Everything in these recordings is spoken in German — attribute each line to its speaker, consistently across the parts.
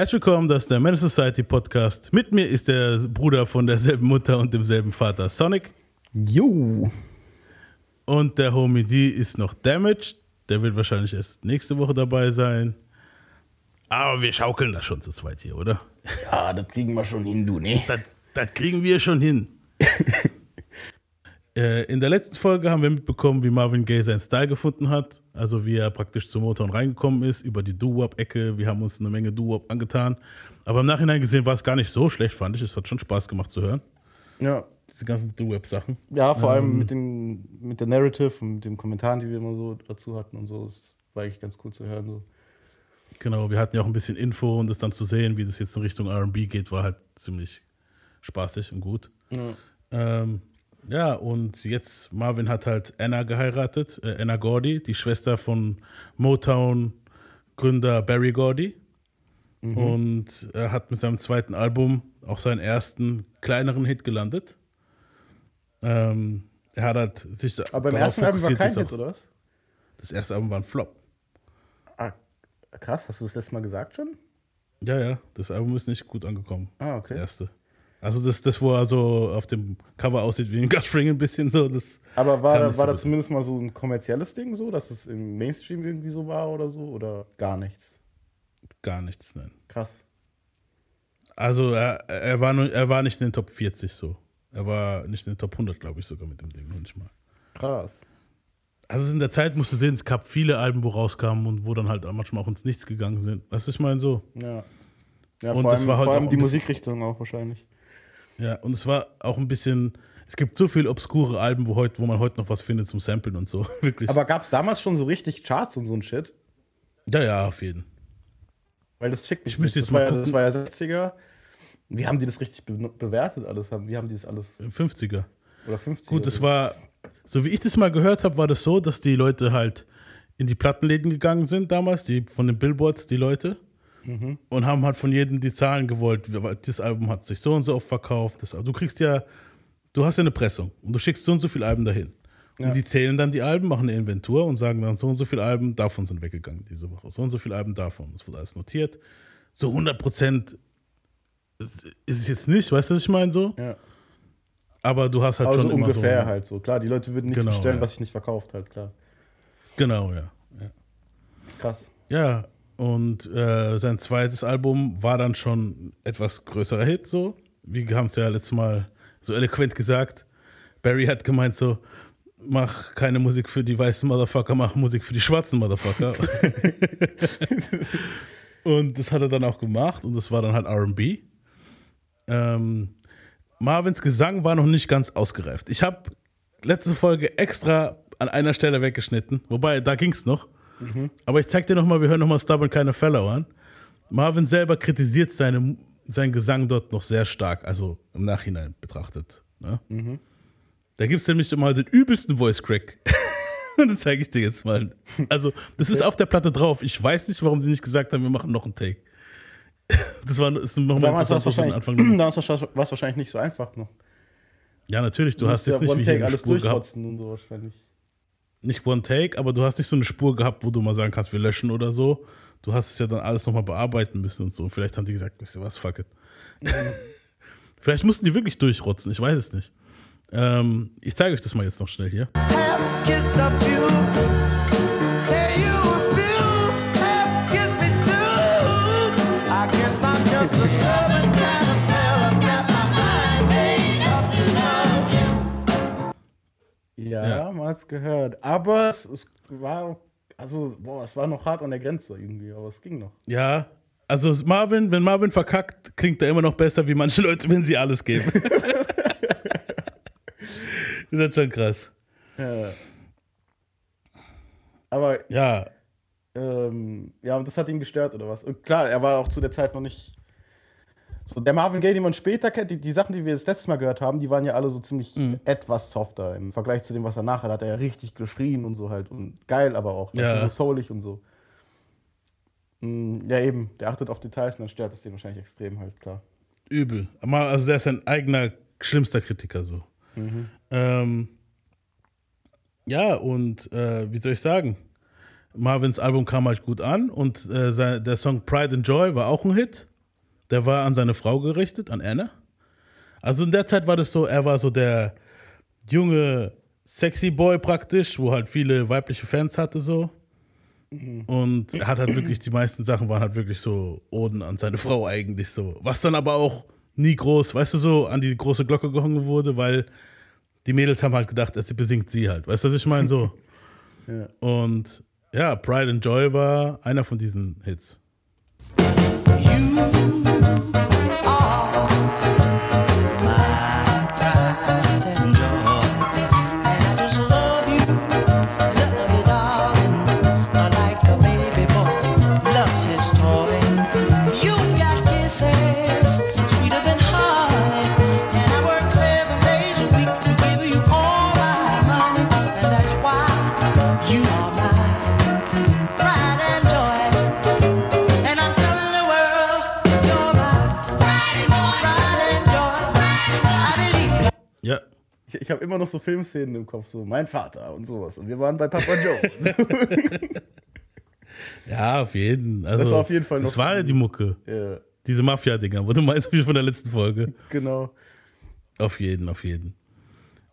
Speaker 1: Herzlich willkommen, das ist der Man Society Podcast. Mit mir ist der Bruder von derselben Mutter und demselben Vater, Sonic.
Speaker 2: Jo.
Speaker 1: Und der Homie D ist noch damaged. Der wird wahrscheinlich erst nächste Woche dabei sein. Aber wir schaukeln das schon zu zweit hier, oder?
Speaker 2: Ja, das kriegen wir schon hin, du, ne?
Speaker 1: Das, das kriegen wir schon hin. äh, in der letzten Folge haben wir mitbekommen, wie Marvin Gaye seinen Style gefunden hat. Also wie er praktisch zum Motown reingekommen ist, über die Doo-Wop-Ecke. Wir haben uns eine Menge Doo-Wop angetan. Aber im Nachhinein gesehen war es gar nicht so schlecht, fand ich. Es hat schon Spaß gemacht zu hören.
Speaker 2: Ja.
Speaker 1: Diese ganzen Doo-Wop-Sachen.
Speaker 2: Ja, vor allem mit, den, mit der Narrative und mit den Kommentaren, die wir immer so dazu hatten und so. Das war eigentlich ganz cool zu hören. So.
Speaker 1: Genau, wir hatten ja auch ein bisschen Info und das dann zu sehen, wie das jetzt in Richtung RB geht, war halt ziemlich spaßig und gut.
Speaker 2: Ja.
Speaker 1: Ähm, ja, und jetzt Marvin hat halt Anna geheiratet, äh, Anna Gordy, die Schwester von Motown-Gründer Barry Gordy. Und er hat mit seinem zweiten Album auch seinen ersten kleineren Hit gelandet. Ähm, er hat halt sich
Speaker 2: Aber im ersten Album war kein Hit, oder was?
Speaker 1: Das erste Album war ein Flop.
Speaker 2: Ah, krass. Hast du das letzte Mal gesagt schon?
Speaker 1: Ja, ja, das Album ist nicht gut angekommen.
Speaker 2: Ah,
Speaker 1: Das
Speaker 2: okay.
Speaker 1: erste. Also das, das, wo er so auf dem Cover aussieht wie ein Gutfring ein bisschen so, das
Speaker 2: Aber war, da, war da zumindest mal so ein kommerzielles Ding so, dass es im Mainstream irgendwie so war oder so? Oder gar nichts?
Speaker 1: gar nichts, nein.
Speaker 2: Krass.
Speaker 1: Also er, er, war nur, er war nicht in den Top 40 so. Er war nicht in den Top 100, glaube ich, sogar mit dem Ding, noch nicht mal.
Speaker 2: Krass.
Speaker 1: Also in der Zeit musst du sehen, es gab viele Alben, wo rauskamen und wo dann halt manchmal auch ins Nichts gegangen sind. Weißt du, ich meine so.
Speaker 2: Ja. Ja,
Speaker 1: Und
Speaker 2: vor
Speaker 1: das
Speaker 2: allem,
Speaker 1: war halt
Speaker 2: vor allem
Speaker 1: auch
Speaker 2: die Musikrichtung auch wahrscheinlich.
Speaker 1: Ja, und es war auch ein bisschen, es gibt so viele obskure Alben, wo, heute, wo man heute noch was findet zum Samplen und so. Wirklich.
Speaker 2: Aber gab es damals schon so richtig Charts und so ein Shit?
Speaker 1: ja, ja, auf jeden.
Speaker 2: Weil das
Speaker 1: Ich
Speaker 2: mich
Speaker 1: müsste
Speaker 2: nicht.
Speaker 1: jetzt
Speaker 2: das, war
Speaker 1: mal
Speaker 2: ja,
Speaker 1: gucken.
Speaker 2: das war ja 60er. Wie haben die das richtig be bewertet alles? Haben- Wie haben die das alles?
Speaker 1: 50er.
Speaker 2: Oder 50er?
Speaker 1: Gut, das war, so wie ich das mal gehört habe, war das so, dass die Leute halt in die Plattenläden gegangen sind damals, die von den Billboards, die Leute, und haben halt von jedem die Zahlen gewollt. Das Album hat sich so und so oft verkauft. Das, du kriegst ja, du hast ja eine Pressung und du schickst so und so viele Alben dahin.
Speaker 2: Ja.
Speaker 1: Und die zählen dann die Alben, machen eine Inventur und sagen dann, so und so viele Alben davon sind weggegangen diese Woche. So und so viele Alben davon. Das wurde alles notiert. So 100 Prozent ist es jetzt nicht, weißt du, was ich meine so?
Speaker 2: Ja.
Speaker 1: Aber du hast halt
Speaker 2: Aber
Speaker 1: schon
Speaker 2: so
Speaker 1: immer
Speaker 2: ungefähr
Speaker 1: so.
Speaker 2: halt so. Klar, die Leute würden nichts
Speaker 1: Genau,
Speaker 2: bestellen,
Speaker 1: ja.
Speaker 2: was sich nicht verkauft halt, klar.
Speaker 1: Genau, ja.
Speaker 2: Krass.
Speaker 1: Ja, und äh, sein zweites Album war dann schon etwas größerer Hit, so. Wir haben es ja letztes Mal so eloquent gesagt. Barry hat gemeint so, mach keine Musik für die weißen Motherfucker, mach Musik für die schwarzen Motherfucker. und das hat er dann auch gemacht und das war dann halt R&B. Ähm, Marvins Gesang war noch nicht ganz ausgereift. Ich habe letzte Folge extra an einer Stelle weggeschnitten, wobei da ging es noch. Aber ich zeig dir nochmal, wir hören nochmal Stubborn Keine Fellow an. Marvin selber kritisiert seine, seinen Gesang dort noch sehr stark, also im Nachhinein betrachtet. Ne? Da gibt es nämlich immer den übelsten Voice Crack. Und das zeige ich dir jetzt mal. Also, das ist auf der Platte drauf. Ich weiß nicht, warum sie nicht gesagt haben, wir machen noch einen Take. Das war ist nochmal interessant,
Speaker 2: es
Speaker 1: was am Anfang
Speaker 2: damals war es wahrscheinlich nicht so einfach noch.
Speaker 1: Ja, natürlich, du hast jetzt nicht wie eine
Speaker 2: alles durchrotzen und so wahrscheinlich.
Speaker 1: Nicht One Take, aber du hast nicht so eine Spur gehabt, wo du mal sagen kannst, wir löschen oder so. Du hast es ja dann alles nochmal bearbeiten müssen und so. Und vielleicht haben die gesagt, wisst ihr was, fuck it. vielleicht mussten die wirklich durchrotzen, ich weiß es nicht. Ähm, ich zeige euch das mal jetzt noch schnell hier.
Speaker 3: have kissed a few.
Speaker 2: Ja,
Speaker 1: Ja.
Speaker 2: hat's gehört. Aber es, es war, also, boah, es war noch hart an der Grenze irgendwie, aber es ging noch.
Speaker 1: Ja, also Marvin, wenn Marvin verkackt, klingt er immer noch besser wie manche Leute, wenn sie alles geben. das ist schon krass.
Speaker 2: Ja. Aber
Speaker 1: Ja,
Speaker 2: Ähm, ja, und das hat ihn gestört oder was? Und klar, er war auch zu der Zeit noch nicht. So, der Marvin Gaye, den man später kennt, die, die Sachen, die wir das letzte Mal gehört haben, die waren ja alle so ziemlich etwas softer. Im Vergleich zu dem, was er nachher hat, hat er ja richtig geschrien und so halt. Und geil aber auch.
Speaker 1: Ja.
Speaker 2: So soulig und so. Mm, Ja, eben. Der achtet auf Details und dann stört es den wahrscheinlich extrem halt, klar.
Speaker 1: übel. Also der ist ein eigener, schlimmster Kritiker so. Ähm, ja, und äh, wie soll ich sagen? Marvins Album kam halt gut an und äh, sein, der Song Pride and Joy war auch ein Hit. Der war an seine Frau gerichtet, an Anna. Also in der Zeit war das so, er war so der junge, sexy Boy praktisch, wo halt viele weibliche Fans hatte so. Und er hat halt wirklich, die meisten Sachen waren halt wirklich so Oden an seine Frau eigentlich so. Was dann aber auch nie groß, weißt du, so an die große Glocke gehangen wurde, weil die Mädels haben halt gedacht, sie besingt sie halt. Weißt du, was ich meine? So.
Speaker 2: Ja.
Speaker 1: Und ja, Pride and Joy war einer von diesen Hits.
Speaker 3: You
Speaker 1: Ja,
Speaker 2: Ich, ich habe immer noch so Filmszenen im Kopf, so mein Vater und sowas. Und wir waren bei Papa Joe.
Speaker 1: ja, auf jeden. Also,
Speaker 2: Das war auf jeden Fall
Speaker 1: Das
Speaker 2: noch-
Speaker 1: war ja die Mucke.
Speaker 2: ja,
Speaker 1: Diese Mafia-Dinger, wo du meinst, wie von der letzten Folge.
Speaker 2: genau.
Speaker 1: Auf jeden, auf jeden.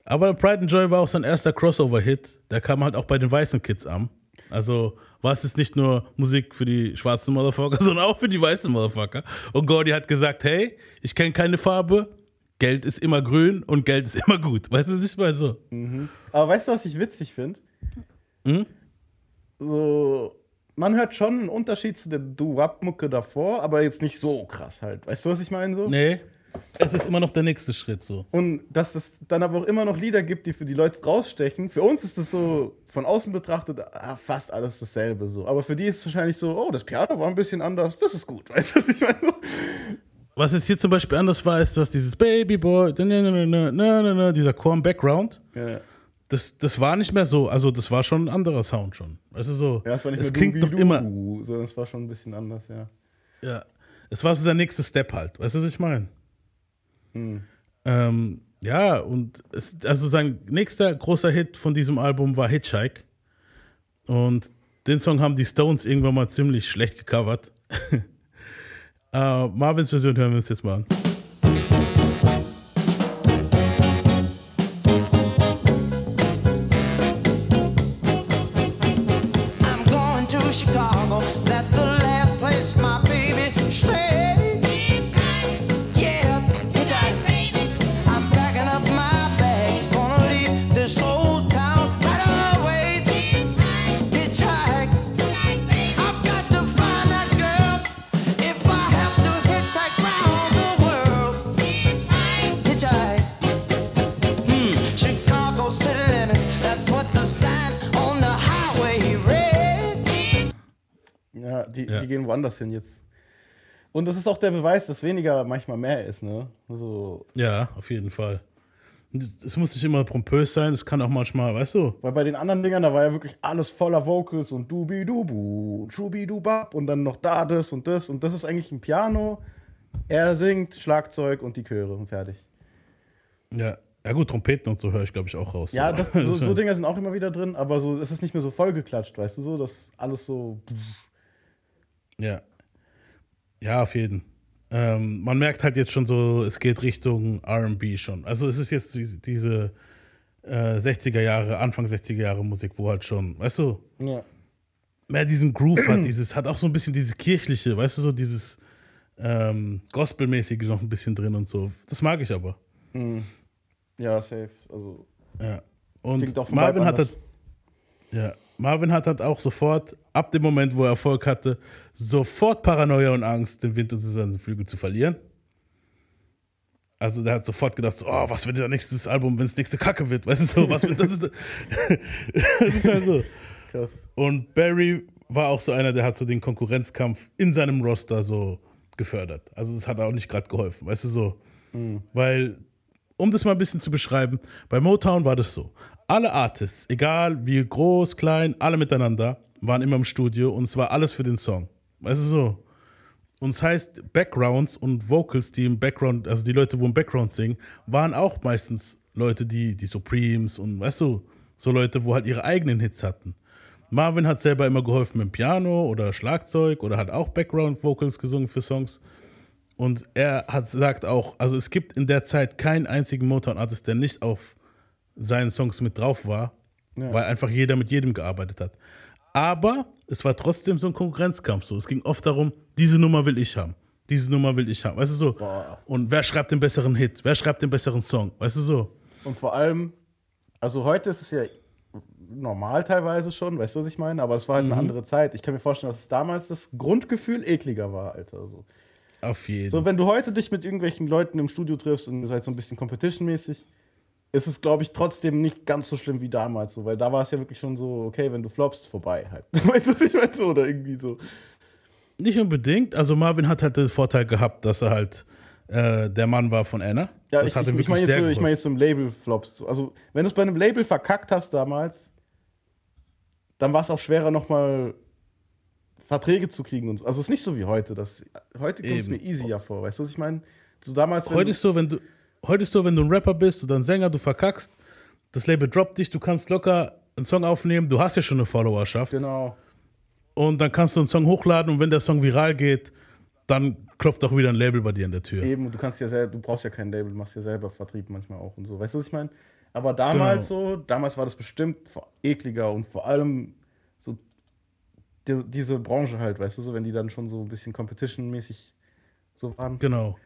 Speaker 1: Aber Pride and Joy war auch sein erster Crossover-Hit. Der kam halt auch bei den weißen Kids an. Also war es jetzt nicht nur Musik für die schwarzen Motherfucker, sondern auch für die weißen Motherfucker. Und Gordy hat gesagt, hey, ich kenne keine Farbe, Geld ist immer grün und Geld ist immer gut. Weißt du, nicht mal so.
Speaker 2: Aber weißt du, was ich witzig finde?
Speaker 1: Hm?
Speaker 2: So, man hört schon einen Unterschied zu der Do-Wap-Mucke davor, aber jetzt nicht so krass halt. Weißt du, was ich meine? So?
Speaker 1: Nee, es ist immer noch der nächste Schritt so.
Speaker 2: Und dass es dann aber auch immer noch Lieder gibt, die für die Leute rausstechen. Für uns ist das so von außen betrachtet ah, fast alles dasselbe so. Aber für die ist es wahrscheinlich so, oh, das Piano war ein bisschen anders, das ist gut. Weißt du, was ich meine? So,
Speaker 1: Was jetzt hier zum Beispiel anders war, ist, dass dieses Baby Boy, na, na, na, na, na, na, na, dieser Chor im Background,
Speaker 2: ja.
Speaker 1: das, das war nicht mehr so, also das war schon ein anderer Sound schon. Du so,
Speaker 2: Ja, es war nicht
Speaker 1: es klingt doch immer,
Speaker 2: sondern es war schon ein bisschen anders, ja.
Speaker 1: ja, es war so der nächste Step halt, weißt du, was ich meine?
Speaker 2: Hm.
Speaker 1: Ähm, ja, und es, also sein nächster großer Hit von diesem Album war Hitchhike und den Song haben die Stones irgendwann mal ziemlich schlecht gecovert. äh, Marvins Version hören wir uns jetzt mal an.
Speaker 2: Die,
Speaker 1: Ja.
Speaker 2: die gehen woanders hin jetzt. Und das ist auch der Beweis, dass weniger manchmal mehr ist, ne? Also,
Speaker 1: Ja, auf jeden Fall. Es muss nicht immer pompös sein, es kann auch manchmal, weißt du,
Speaker 2: weil bei den anderen Dingern, da war ja wirklich alles voller Vocals und Dubi-Dubu und Schubi-Dubab und dann noch da das und das und das ist eigentlich ein Piano. Er singt, Schlagzeug und die Chöre und fertig.
Speaker 1: ja, ja gut, Trompeten und so höre ich, glaube ich, auch raus.
Speaker 2: Ja,
Speaker 1: So.
Speaker 2: das, so, so Dinger sind auch immer wieder drin, aber so, es ist nicht mehr so vollgeklatscht, weißt du so, dass alles so.
Speaker 1: Ja. Ja, auf jeden. Ähm, man merkt halt jetzt schon so, es geht Richtung RB schon. Also es ist jetzt die- diese äh, 60er Jahre, Anfang 60er Jahre Musik, wo halt schon, weißt du,
Speaker 2: Ja.
Speaker 1: mehr diesen Groove hat, dieses, hat auch so ein bisschen dieses kirchliche, weißt du, so dieses ähm, Gospelmäßige noch ein bisschen drin und so. Das mag ich aber.
Speaker 2: Ja, safe. Also,
Speaker 1: Ja. Und Marvin hat halt, ja, Marvin hat halt auch sofort, ab dem Moment, wo er Erfolg hatte, sofort Paranoia und Angst, den Wind unter seinen Flügel zu verlieren. Also der hat sofort gedacht, so, oh, was wird der nächstes Album, wenn es nächste Kacke wird, weißt du so, was wird das? Das ist halt so.
Speaker 2: krass.
Speaker 1: Und Barry war auch so einer, der hat so den Konkurrenzkampf in seinem Roster so gefördert. Also das hat auch nicht gerade geholfen, weißt du so. Weil, um das mal ein bisschen zu beschreiben, bei Motown war das so. Alle Artists, egal wie groß, klein, alle miteinander, waren immer im Studio und es war alles für den Song. Weißt du so. Und es heißt, Backgrounds und Vocals, die im Background, also die Leute, wo im Background singen, waren auch meistens Leute, die, die Supremes und weißt du, so Leute, wo halt ihre eigenen Hits hatten. Marvin hat selber immer geholfen mit Piano oder Schlagzeug oder hat auch Background Vocals gesungen für Songs. Und er hat sagt auch, also es gibt in der Zeit keinen einzigen Motown-Artist, der nicht auf seinen Songs mit drauf war,
Speaker 2: Ja.
Speaker 1: weil einfach jeder mit jedem gearbeitet hat. Aber es war trotzdem so ein Konkurrenzkampf. So. Es ging oft darum, diese Nummer will ich haben. Diese Nummer will ich haben. Weißt du so?
Speaker 2: Boah.
Speaker 1: Und wer schreibt den besseren Hit? Wer schreibt den besseren Song? Weißt du so?
Speaker 2: Und vor allem, also heute ist es ja normal teilweise schon, weißt du, was ich meine? Aber es war halt
Speaker 1: Mhm.
Speaker 2: eine andere Zeit. Ich kann mir vorstellen, dass es damals das Grundgefühl ekliger war, Alter. So.
Speaker 1: Auf jeden
Speaker 2: So, wenn du heute dich mit irgendwelchen Leuten im Studio triffst und ihr seid so ein bisschen competition-mäßig, ist es, glaube ich, trotzdem nicht ganz so schlimm wie damals so, weil da war es ja wirklich schon so, okay, wenn du floppst, vorbei halt. Weißt du, was ich meine? So, oder irgendwie so.
Speaker 1: Nicht unbedingt. Also Marvin hat halt den Vorteil gehabt, dass er halt äh, der Mann war von Anna.
Speaker 2: Ja,
Speaker 1: das
Speaker 2: ich,
Speaker 1: hat
Speaker 2: ich, ich meine jetzt, so, ich mein jetzt im Label floppst. So. Also, wenn du es bei einem Label verkackt hast damals, dann war es auch schwerer, nochmal Verträge zu kriegen und so. Also, es ist nicht so wie heute. Das, heute kommt es mir easier vor. Weißt du, was ich meine? So damals,
Speaker 1: Heute ist so, wenn du heute ist so, wenn du ein Rapper bist oder ein Sänger, du verkackst, das Label droppt dich, du kannst locker einen Song aufnehmen, du hast ja schon eine Followerschaft
Speaker 2: Genau.
Speaker 1: und dann kannst du einen Song hochladen und wenn der Song viral geht, dann klopft auch wieder ein Label bei dir an der Tür.
Speaker 2: Eben, du kannst ja selber, du brauchst ja kein Label, du machst ja selber Vertrieb manchmal auch und so. Weißt du, was ich meine? Aber damals
Speaker 1: Genau.
Speaker 2: so, damals war das bestimmt ekliger und vor allem so die, diese Branche halt, weißt du, so, wenn die dann schon so ein bisschen competition-mäßig so waren.
Speaker 1: Genau.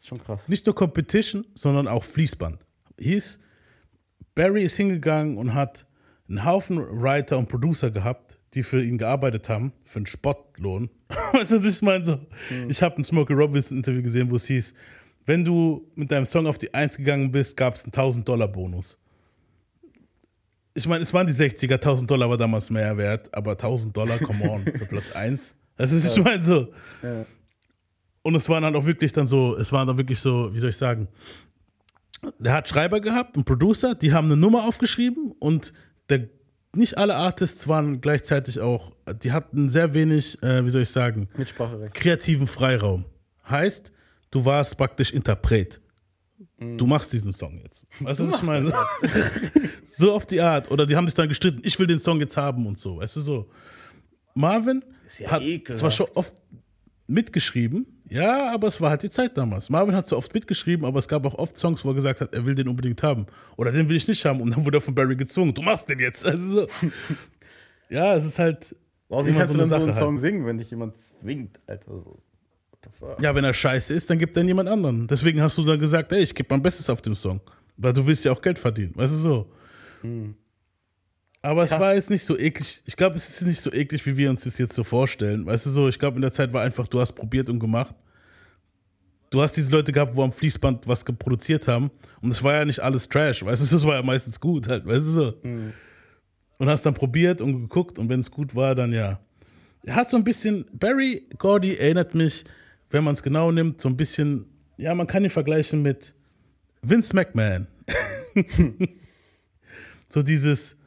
Speaker 2: Ist schon krass.
Speaker 1: Nicht nur Competition, sondern auch Fließband. Hieß, Barry ist hingegangen und hat einen Haufen Writer und Producer gehabt, die für ihn gearbeitet haben, für einen Spottlohn. weißt du, was ich meine? So, Ich habe ein Smokey Robinson Interview gesehen, wo es hieß, wenn du mit deinem Song auf die Eins gegangen bist, gab es einen 1000-Dollar-Bonus. Ich meine, es waren die 60er, 1000 Dollar war damals mehr wert, aber 1000 Dollar, come on, für Platz 1. Das ist, ich meine, so.
Speaker 2: Ja.
Speaker 1: Und es waren dann auch wirklich dann so, es waren dann wirklich so, wie soll ich sagen, der hat Schreiber gehabt, einen Producer, die haben eine Nummer aufgeschrieben und der, nicht alle Artists waren gleichzeitig auch, die hatten sehr wenig, äh, wie soll ich sagen,
Speaker 2: Mitspracherecht.
Speaker 1: kreativen Freiraum. Heißt, du warst praktisch Interpret. Du machst diesen Song jetzt. Weißt du, was ich meine? so auf die Art. Oder die haben sich dann gestritten, ich will den Song jetzt haben und so. Weißt du so. Marvin
Speaker 2: ja
Speaker 1: hat
Speaker 2: ekelhaft.
Speaker 1: zwar schon oft mitgeschrieben, ja, aber es war halt die Zeit damals. Marvin hat zwar oft mitgeschrieben, aber es gab auch oft Songs, wo er gesagt hat, er will den unbedingt haben. Oder den will ich nicht haben. Und dann wurde er von Barry gezwungen, du machst den jetzt. Also so. ja, es ist halt.
Speaker 2: Warum
Speaker 1: immer
Speaker 2: kannst
Speaker 1: so
Speaker 2: du dann so einen Song
Speaker 1: halt.
Speaker 2: singen, wenn dich jemand zwingt, Alter? So.
Speaker 1: Ja, wenn er scheiße ist, dann gibt er jemand anderen. Deswegen hast du dann gesagt, ey, ich gebe mein Bestes auf dem Song. Weil du willst ja auch Geld verdienen. Weißt du so? Aber es
Speaker 2: Krass.
Speaker 1: war jetzt nicht so eklig. Ich glaube, es ist nicht so eklig, wie wir uns das jetzt so vorstellen. Weißt du so, ich glaube, in der Zeit war einfach, du hast probiert und gemacht. Du hast diese Leute gehabt, wo am Fließband was geproduziert haben. Und es war ja nicht alles Trash. Weißt du, das war ja meistens gut halt. Weißt du so? Und hast dann probiert und geguckt. Und wenn es gut war, dann ja. Er hat so ein bisschen, Barry Gordy erinnert mich, wenn man es genau nimmt, so ein bisschen, ja, man kann ihn vergleichen mit Vince McMahon. so dieses,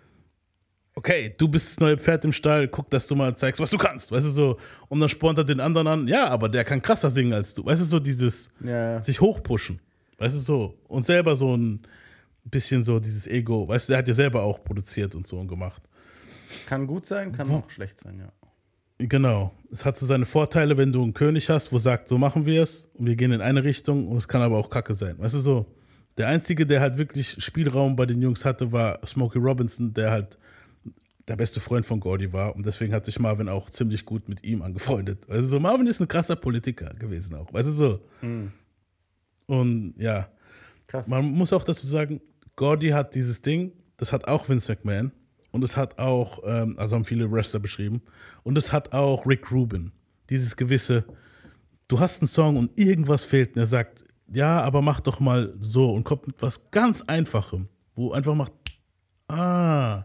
Speaker 1: okay, du bist das neue Pferd im Stall, guck, dass du mal zeigst, was du kannst, weißt du so. Und dann spornt er den anderen an, ja, aber der kann krasser singen als du, weißt du so, dieses
Speaker 2: Ja.
Speaker 1: sich hochpushen, weißt du so. Und selber so ein bisschen so dieses Ego, weißt du, der hat ja selber auch produziert und so und gemacht.
Speaker 2: Kann gut sein, kann auch schlecht sein, ja.
Speaker 1: Genau. Es hat so seine Vorteile, wenn du einen König hast, wo sagt, so machen wir es und wir gehen in eine Richtung und es kann aber auch Kacke sein. Weißt du so? Der Einzige, der halt wirklich Spielraum bei den Jungs hatte, war Smokey Robinson, der halt der beste Freund von Gordy war und deswegen hat sich Marvin auch ziemlich gut mit ihm angefreundet. Also so, Marvin ist ein krasser Politiker gewesen auch, weißt du so? Und ja,
Speaker 2: Krass.
Speaker 1: man muss auch dazu sagen, Gordy hat dieses Ding, das hat auch Vince McMahon und es hat auch, ähm, also haben viele Wrestler beschrieben, und es hat auch Rick Rubin. Dieses gewisse, du hast einen Song und irgendwas fehlt und er sagt, ja, aber mach doch mal so und kommt mit was ganz Einfachem, wo einfach macht, ah,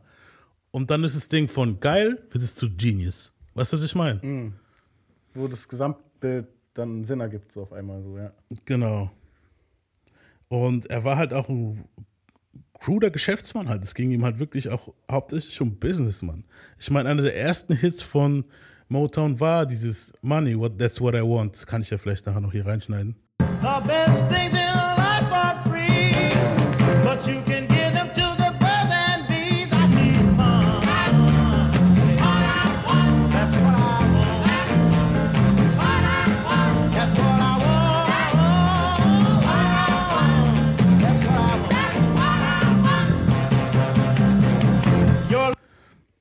Speaker 1: und dann ist das Ding von geil, wird es zu Genius. Weißt du, was ich meine?
Speaker 2: Wo das Gesamtbild dann Sinn ergibt, so auf einmal so, ja.
Speaker 1: Genau. Und er war halt auch ein cruder Geschäftsmann halt. Es ging ihm halt wirklich auch hauptsächlich um Businessmann. Ich meine, einer der ersten Hits von Motown war dieses Money, what, that's what I want. Das kann ich ja vielleicht nachher noch hier reinschneiden.
Speaker 3: The best things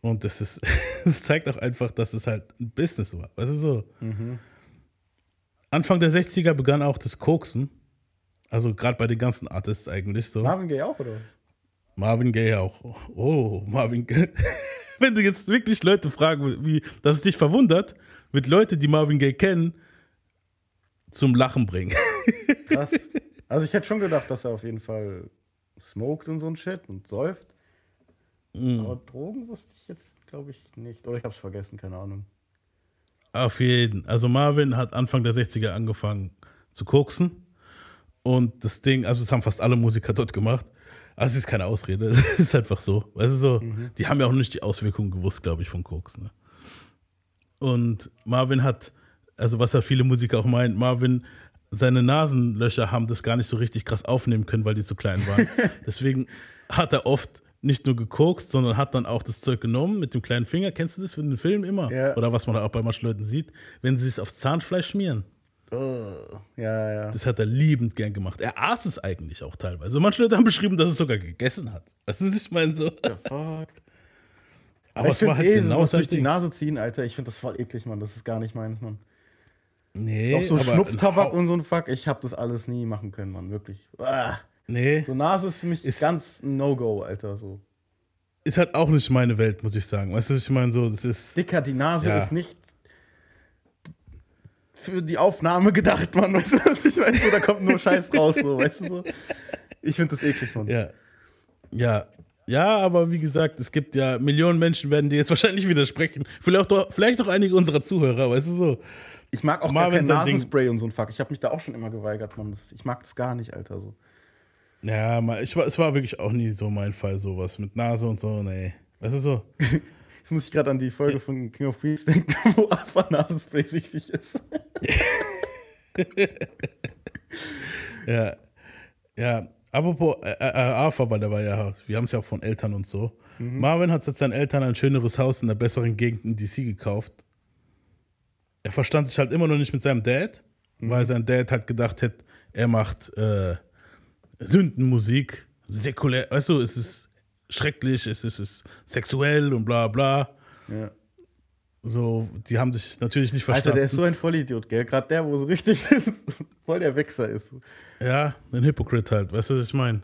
Speaker 1: Und das ist, das zeigt auch einfach, dass es halt ein Business war. Weißt du so? Anfang der 60er begann auch das Koksen. Also gerade bei den ganzen Artists eigentlich so.
Speaker 2: Marvin Gaye auch, oder?
Speaker 1: Marvin Gaye auch. Oh, Marvin Gaye. Wenn du jetzt wirklich Leute fragen, wie, dass es dich verwundert, wird Leute, die Marvin Gaye kennen, zum Lachen bringen.
Speaker 2: Krass. Also ich hätte schon gedacht, dass er auf jeden Fall smoked und so ein Shit und säuft.
Speaker 1: Mhm.
Speaker 2: Aber Drogen wusste ich jetzt, glaube ich, nicht. Oder ich hab's vergessen, keine Ahnung.
Speaker 1: Auf jeden. Also Marvin hat Anfang der 60er angefangen zu koksen. Und das Ding, also das haben fast alle Musiker dort gemacht. Also es ist keine Ausrede, es ist einfach so. Weißt du so, die haben ja auch nicht die Auswirkungen gewusst, glaube ich, von Koks. Ne? Und Marvin hat, also was ja viele Musiker auch meinen, Marvin, seine Nasenlöcher haben das gar nicht so richtig krass aufnehmen können, weil die zu klein waren. Deswegen hat er oft nicht nur gekokst, sondern hat dann auch das Zeug genommen mit dem kleinen Finger. Kennst du das in den Filmen immer?
Speaker 2: Ja.
Speaker 1: Oder was man auch bei manchen Leuten sieht, wenn sie es aufs Zahnfleisch schmieren.
Speaker 2: Oh, ja, ja.
Speaker 1: Das hat er liebend gern gemacht. Er aß es eigentlich auch teilweise. Manche Leute haben beschrieben, dass er es sogar gegessen hat. Das ist, ich meine so.
Speaker 2: The fuck.
Speaker 1: Aber
Speaker 2: ich
Speaker 1: es war halt
Speaker 2: eh,
Speaker 1: genau sein
Speaker 2: durch die. Nase ziehen, Alter. Ich finde das voll eklig, Mann. Das ist gar nicht meins, Mann.
Speaker 1: Nee,
Speaker 2: Auch so Schnupftabak und so ein Fuck. Ich habe das alles nie machen können, Mann. Wirklich. Ah.
Speaker 1: Nee,
Speaker 2: So Nase ist für mich
Speaker 1: Ist-
Speaker 2: ganz ein No-Go, Alter. So.
Speaker 1: ist halt auch nicht meine Welt, muss ich sagen. Weißt du, ich meine so, das ist.
Speaker 2: Dicker, die Nase
Speaker 1: Ja.
Speaker 2: ist nicht für die Aufnahme gedacht, Mann. Weißt du, was ich meine? So, da kommt nur Scheiß raus, so, weißt du so. Ich finde das eklig, Mann.
Speaker 1: Ja. Ja. Ja, aber wie gesagt, es gibt ja Millionen Menschen, werden dir jetzt wahrscheinlich widersprechen. Vielleicht doch, vielleicht auch einige unserer Zuhörer, weißt du so.
Speaker 2: Ich mag auch
Speaker 1: Marvin
Speaker 2: gar kein
Speaker 1: Ding.
Speaker 2: Nasenspray und so ein Fuck. Ich habe mich da auch schon immer geweigert, Mann. Das, ich mag das gar nicht, Alter. So.
Speaker 1: Ja, ich war, es war wirklich auch nie so mein Fall, sowas mit Nase und so, nee. Weißt du so?
Speaker 2: Jetzt muss ich gerade an die Folge von King of Queens denken, wo Afa Nasenspray süchtig ist.
Speaker 1: Ja. Ja. Apropos äh, äh, AFA, weil der war ja, wir haben es ja auch von Eltern und so. Marvin hat jetzt seinen Eltern ein schöneres Haus in einer besseren Gegend in DC gekauft. Er verstand sich halt immer noch nicht mit seinem Dad, weil sein Dad halt gedacht hat, er macht äh, Sündenmusik, säkulär, weißt du, es ist schrecklich, es ist, es ist sexuell und bla bla.
Speaker 2: Ja.
Speaker 1: So, die haben sich natürlich nicht
Speaker 2: Alter,
Speaker 1: verstanden.
Speaker 2: der ist so ein Vollidiot, gell? Gerade der, wo so richtig voll der Wichser ist.
Speaker 1: Ja, ein Hypocrite halt, weißt du, was ich meine?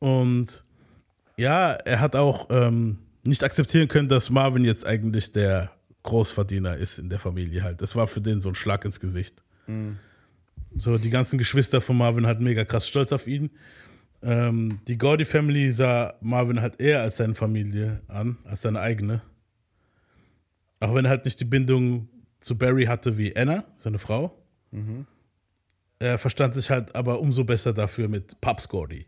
Speaker 1: Und ja, er hat auch ähm, nicht akzeptieren können, dass Marvin jetzt eigentlich der Großverdiener ist in der Familie halt. Das war für den so ein Schlag ins Gesicht. So, die ganzen Geschwister von Marvin halt mega krass stolz auf ihn. Ähm, die Gordy Family sah Marvin halt eher als seine Familie an, als seine eigene. Auch wenn er halt nicht die Bindung zu Barry hatte wie Anna, seine Frau. Er verstand sich halt aber umso besser dafür mit Paps Gordy.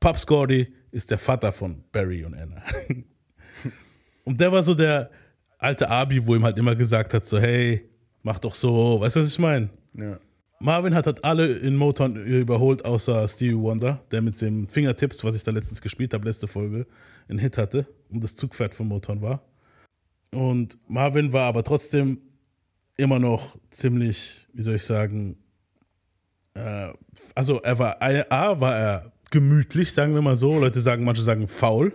Speaker 1: Paps Gordy ist der Vater von Barry und Anna. und der war so der alte Abi, wo ihm halt immer gesagt hat, so hey, mach doch so, weißt du, was ich meine?
Speaker 2: Ja.
Speaker 1: Marvin hat halt alle in Motown überholt, außer Stevie Wonder, der mit dem Fingertips, was ich da letztens gespielt habe, letzte Folge, einen Hit hatte und das Zugpferd von Motown war. Und Marvin war aber trotzdem immer noch ziemlich, wie soll ich sagen, äh, also er war, A, war er gemütlich, sagen wir mal so. Leute sagen, manche sagen faul.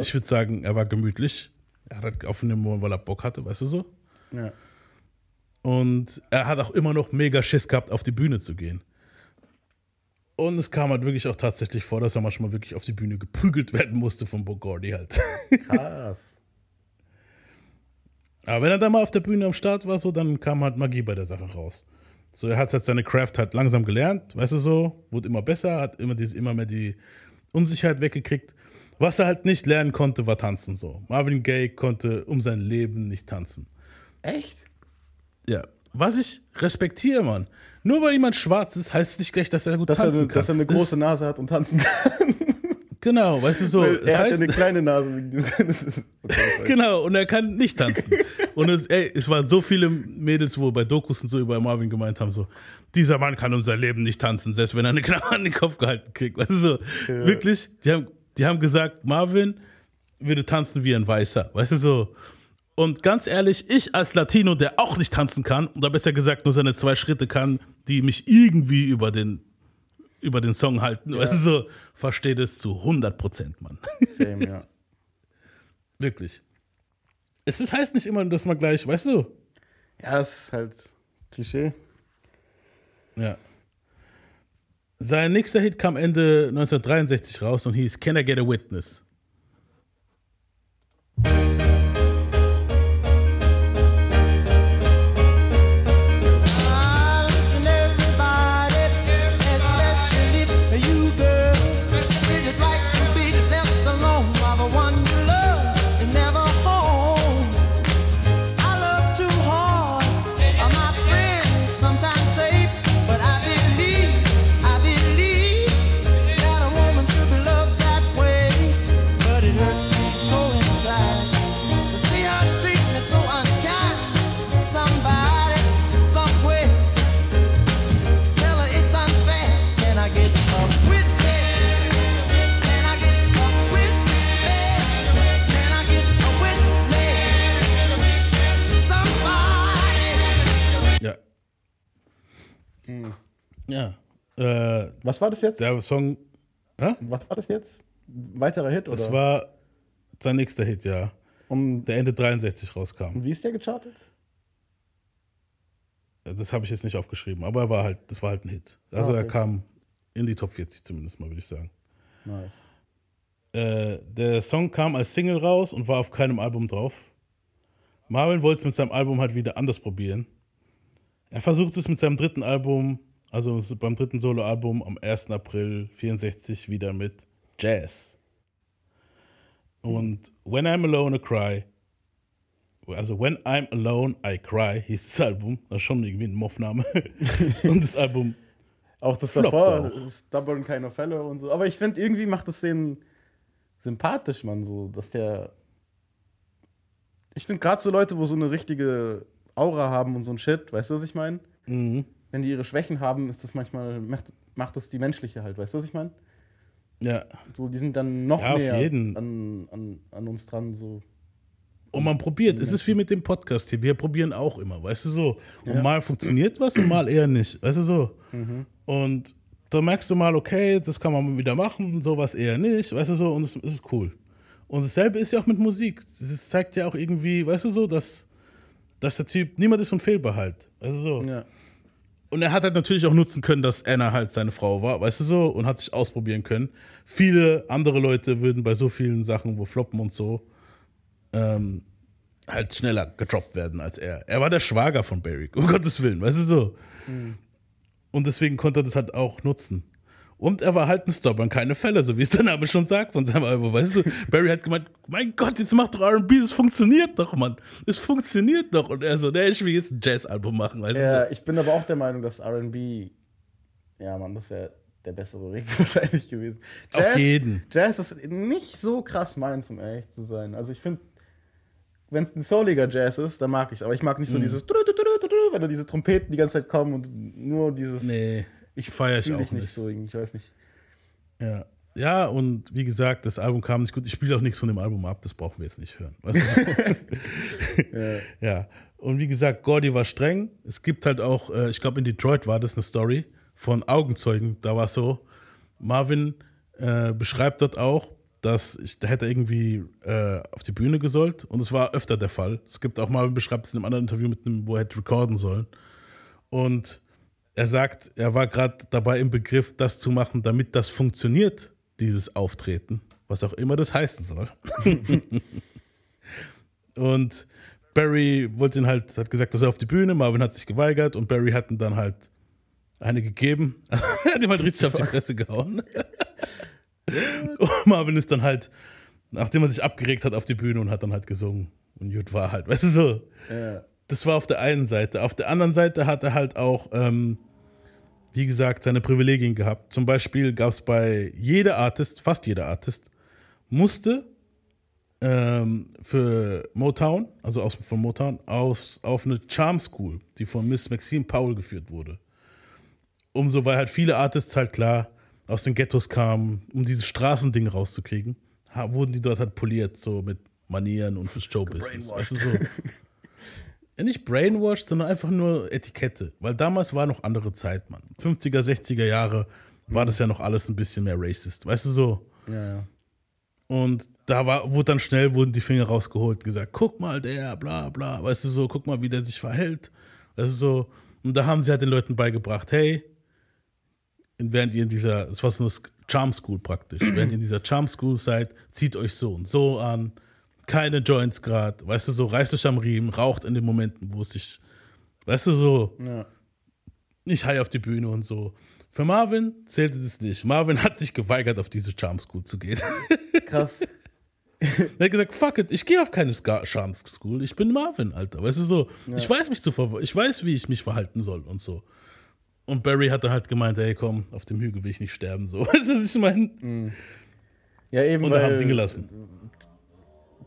Speaker 1: Ich würde sagen, er war gemütlich. Er hat aufgenommen, weil er Bock hatte, weißt du so?
Speaker 2: Ja.
Speaker 1: Und er hat auch immer noch mega Schiss gehabt, auf die Bühne zu gehen. Und es kam halt wirklich auch tatsächlich vor, dass er manchmal wirklich auf die Bühne geprügelt werden musste von Bogordi halt.
Speaker 2: Krass.
Speaker 1: Aber wenn er dann mal auf der Bühne am Start war, so, dann kam halt Magie bei der Sache raus. So, er hat halt seine Craft halt langsam gelernt, weißt du so, wurde immer besser, hat immer, die, immer mehr die Unsicherheit weggekriegt. Was er halt nicht lernen konnte, war tanzen so. Marvin Gaye konnte um sein Leben nicht tanzen.
Speaker 2: Echt?
Speaker 1: Ja. Was ich respektiere, Mann. Nur weil jemand schwarz ist, heißt es nicht gleich, dass er gut
Speaker 2: Dass er,
Speaker 1: tanzen
Speaker 2: eine,
Speaker 1: kann.
Speaker 2: dass er eine
Speaker 1: Das
Speaker 2: große
Speaker 1: ist-
Speaker 2: Nase hat und tanzen kann.
Speaker 1: Genau, weißt du so.
Speaker 2: Weil
Speaker 1: das
Speaker 2: er hat ja
Speaker 1: heißt,
Speaker 2: eine kleine Nase. Das okay,
Speaker 1: Genau, und er kann nicht tanzen. und es, ey, es waren so viele Mädels, wo bei Dokus und so über Marvin gemeint haben, so, dieser Mann kann um sein Leben nicht tanzen, selbst wenn er eine Knarre an den Kopf gehalten kriegt. Weißt du so, wirklich, die haben, die haben gesagt, Marvin würde tanzen wie ein Weißer. Weißt du so. Und ganz ehrlich, ich als Latino, der auch nicht tanzen kann, oder besser gesagt nur seine zwei Schritte kann, die mich irgendwie über den, über den Song halten, weißt du so, verstehe das zu 100 Prozent, Mann.
Speaker 2: Same, ja.
Speaker 1: Wirklich. Es ist, heißt nicht immer, dass man gleich, weißt du?
Speaker 2: Ja, es ist halt Klischee.
Speaker 1: Ja. Sein nächster Hit kam Ende 1963 raus und hieß Can I Get a Witness? Ja. Äh,
Speaker 2: Was war das jetzt?
Speaker 1: der Song, hä?
Speaker 2: Was war das jetzt? Weiterer Hit
Speaker 1: das
Speaker 2: oder?
Speaker 1: war sein nächster Hit, ja.
Speaker 2: um,
Speaker 1: Der Ende 63 rauskam.
Speaker 2: wie ist der gechartet?
Speaker 1: Das habe ich jetzt nicht aufgeschrieben, aber er war halt, das war halt ein Hit. Also
Speaker 2: Ah, okay.
Speaker 1: er kam in die Top 40 zumindest mal, würde ich sagen.
Speaker 2: Nice.
Speaker 1: Äh, der Song kam als Single raus und war auf keinem Album drauf. Marvin wollte es mit seinem Album halt wieder anders probieren. Er versucht es mit seinem dritten Album, also beim dritten Soloalbum am 1. April 64 wieder mit Jazz. Und When I'm Alone I Cry, also When I'm Alone I Cry hieß das Album, das ist schon irgendwie ein Moffname. und das Album,
Speaker 2: Auch das davor,
Speaker 1: auch.
Speaker 2: Stubborn Kind of Fellow und so. Aber ich finde, irgendwie macht es den sympathisch, man, so, dass der. Ich finde gerade so Leute, wo so eine richtige Aura haben und so ein Shit, weißt du, was ich meine?
Speaker 1: mhm.
Speaker 2: Wenn die ihre Schwächen haben, ist das manchmal, macht, macht das die menschliche halt, weißt du, was ich meine?
Speaker 1: ja.
Speaker 2: So, die sind dann noch
Speaker 1: Ja,
Speaker 2: näher. An, an, an uns dran, so.
Speaker 1: Und man probiert. Es ist wie mit dem Podcast hier. Wir probieren auch immer, weißt du so. Und mal funktioniert was und mal eher nicht, weißt du so. Und da merkst du mal, okay, das kann man wieder machen, sowas eher nicht, weißt du so. Und es ist cool. Und dasselbe ist ja auch mit Musik. Das zeigt ja auch irgendwie, weißt du so, dass, dass der Typ, niemand ist unfehlbar halt. Weißt du so.
Speaker 2: Ja.
Speaker 1: Und er hat halt natürlich auch nutzen können, dass Anna halt seine Frau war, weißt du so, und hat sich ausprobieren können. Viele andere Leute würden bei so vielen Sachen, wo floppen und so, ähm, halt schneller gedroppt werden als er. Er war der Schwager von Barry, um Gottes Willen, weißt du so. Und deswegen konnte er das halt auch nutzen. Und er war halt ein Stopper, keine Fälle, so wie es der Name schon sagt von seinem Album, weißt du. Barry hat gemeint, mein Gott, jetzt mach doch R&B, das funktioniert doch, Mann. Es funktioniert doch. Und er so, nee, ich will jetzt ein Jazz-Album machen, weißt du.
Speaker 2: Ja, ich bin aber auch der Meinung, dass RB, ja, Mann, das wäre der bessere Weg wahrscheinlich gewesen.
Speaker 1: Auf jeden.
Speaker 2: Jazz ist nicht so krass meins, um ehrlich zu sein. Also ich finde, wenn es ein souliger Jazz ist, dann mag ich es. Aber ich mag
Speaker 1: Mhm.
Speaker 2: nicht so dieses, wenn da diese Trompeten die ganze Zeit kommen und nur dieses.
Speaker 1: Nee, ich feiere ich auch nicht.
Speaker 2: so irgendwie, ich weiß nicht.
Speaker 1: Ja. ja, und wie gesagt, das Album kam nicht gut. Ich spiele auch nichts von dem Album ab, das brauchen wir jetzt nicht hören. Weißt du?
Speaker 2: Ja.
Speaker 1: ja, und wie gesagt, Gordy war streng. Es gibt halt auch, äh, ich glaube, in Detroit war das eine Story von Augenzeugen. Da war es so, Marvin äh, beschreibt dort auch, dass ich, da hätte er irgendwie äh, auf die Bühne gesollt und es war öfter der Fall. Es gibt auch Marvin beschreibt es in einem anderen Interview mit einem, wo er hätte recorden sollen. Und er sagt, er war gerade dabei im Begriff, das zu machen, damit das funktioniert, dieses Auftreten, was auch immer das heißen soll. und Barry wollte ihn halt, hat gesagt, dass er auf die Bühne, Marvin hat sich geweigert und Barry hat ihm dann halt eine gegeben. er hat ihm halt richtig auf die Fresse gehauen. und Marvin ist dann halt, nachdem er sich abgeregt hat, auf die Bühne und hat dann halt gesungen. Und gut war halt, weißt du so.
Speaker 2: Ja.
Speaker 1: Das war auf der einen Seite. Auf der anderen Seite hat er halt auch, ähm, wie gesagt, seine Privilegien gehabt. Zum Beispiel gab es bei jeder Artist, fast jeder Artist, musste ähm, für Motown, also aus, von Motown, aus, auf eine Charm School, die von Miss Maxine Powell geführt wurde. Umso, weil halt viele Artists halt klar aus den Ghettos kamen, um dieses Straßending rauszukriegen, wurden die dort halt poliert, so mit Manieren und fürs Showbusiness. Weißt du, so. Ja, nicht brainwashed, sondern einfach nur Etikette. Weil damals war noch andere Zeit, Mann. 50er, 60er Jahre war das ja noch alles ein bisschen mehr racist. Weißt du so?
Speaker 2: Ja, ja.
Speaker 1: Und da war, wurde dann schnell, wurden die Finger rausgeholt und gesagt, guck mal, der, bla bla, weißt du so, guck mal, wie der sich verhält. Das ist so. Und da haben sie halt den Leuten beigebracht, hey, während ihr in dieser, das war so eine Charm School praktisch, während ihr in dieser Charm School seid, zieht euch so und so an, keine Joints grad, weißt du so, reißt euch am Riemen, raucht in den Momenten, wo es sich, weißt du so,
Speaker 2: Ja.
Speaker 1: nicht high auf die Bühne und so. Für Marvin zählte das nicht. Marvin hat sich geweigert, auf diese Charm School zu gehen.
Speaker 2: Krass.
Speaker 1: Er hat gesagt, fuck it, ich gehe auf keine Charm School, ich bin Marvin, Alter. Weißt du so, ich weiß mich zu ver ich weiß, wie ich mich verhalten soll und so. Und Barry hat dann halt gemeint, ey komm, auf dem Hügel will ich nicht sterben, so. Weißt du, was ich meine?
Speaker 2: Ja, eben,
Speaker 1: Und dann haben sie ihn gelassen.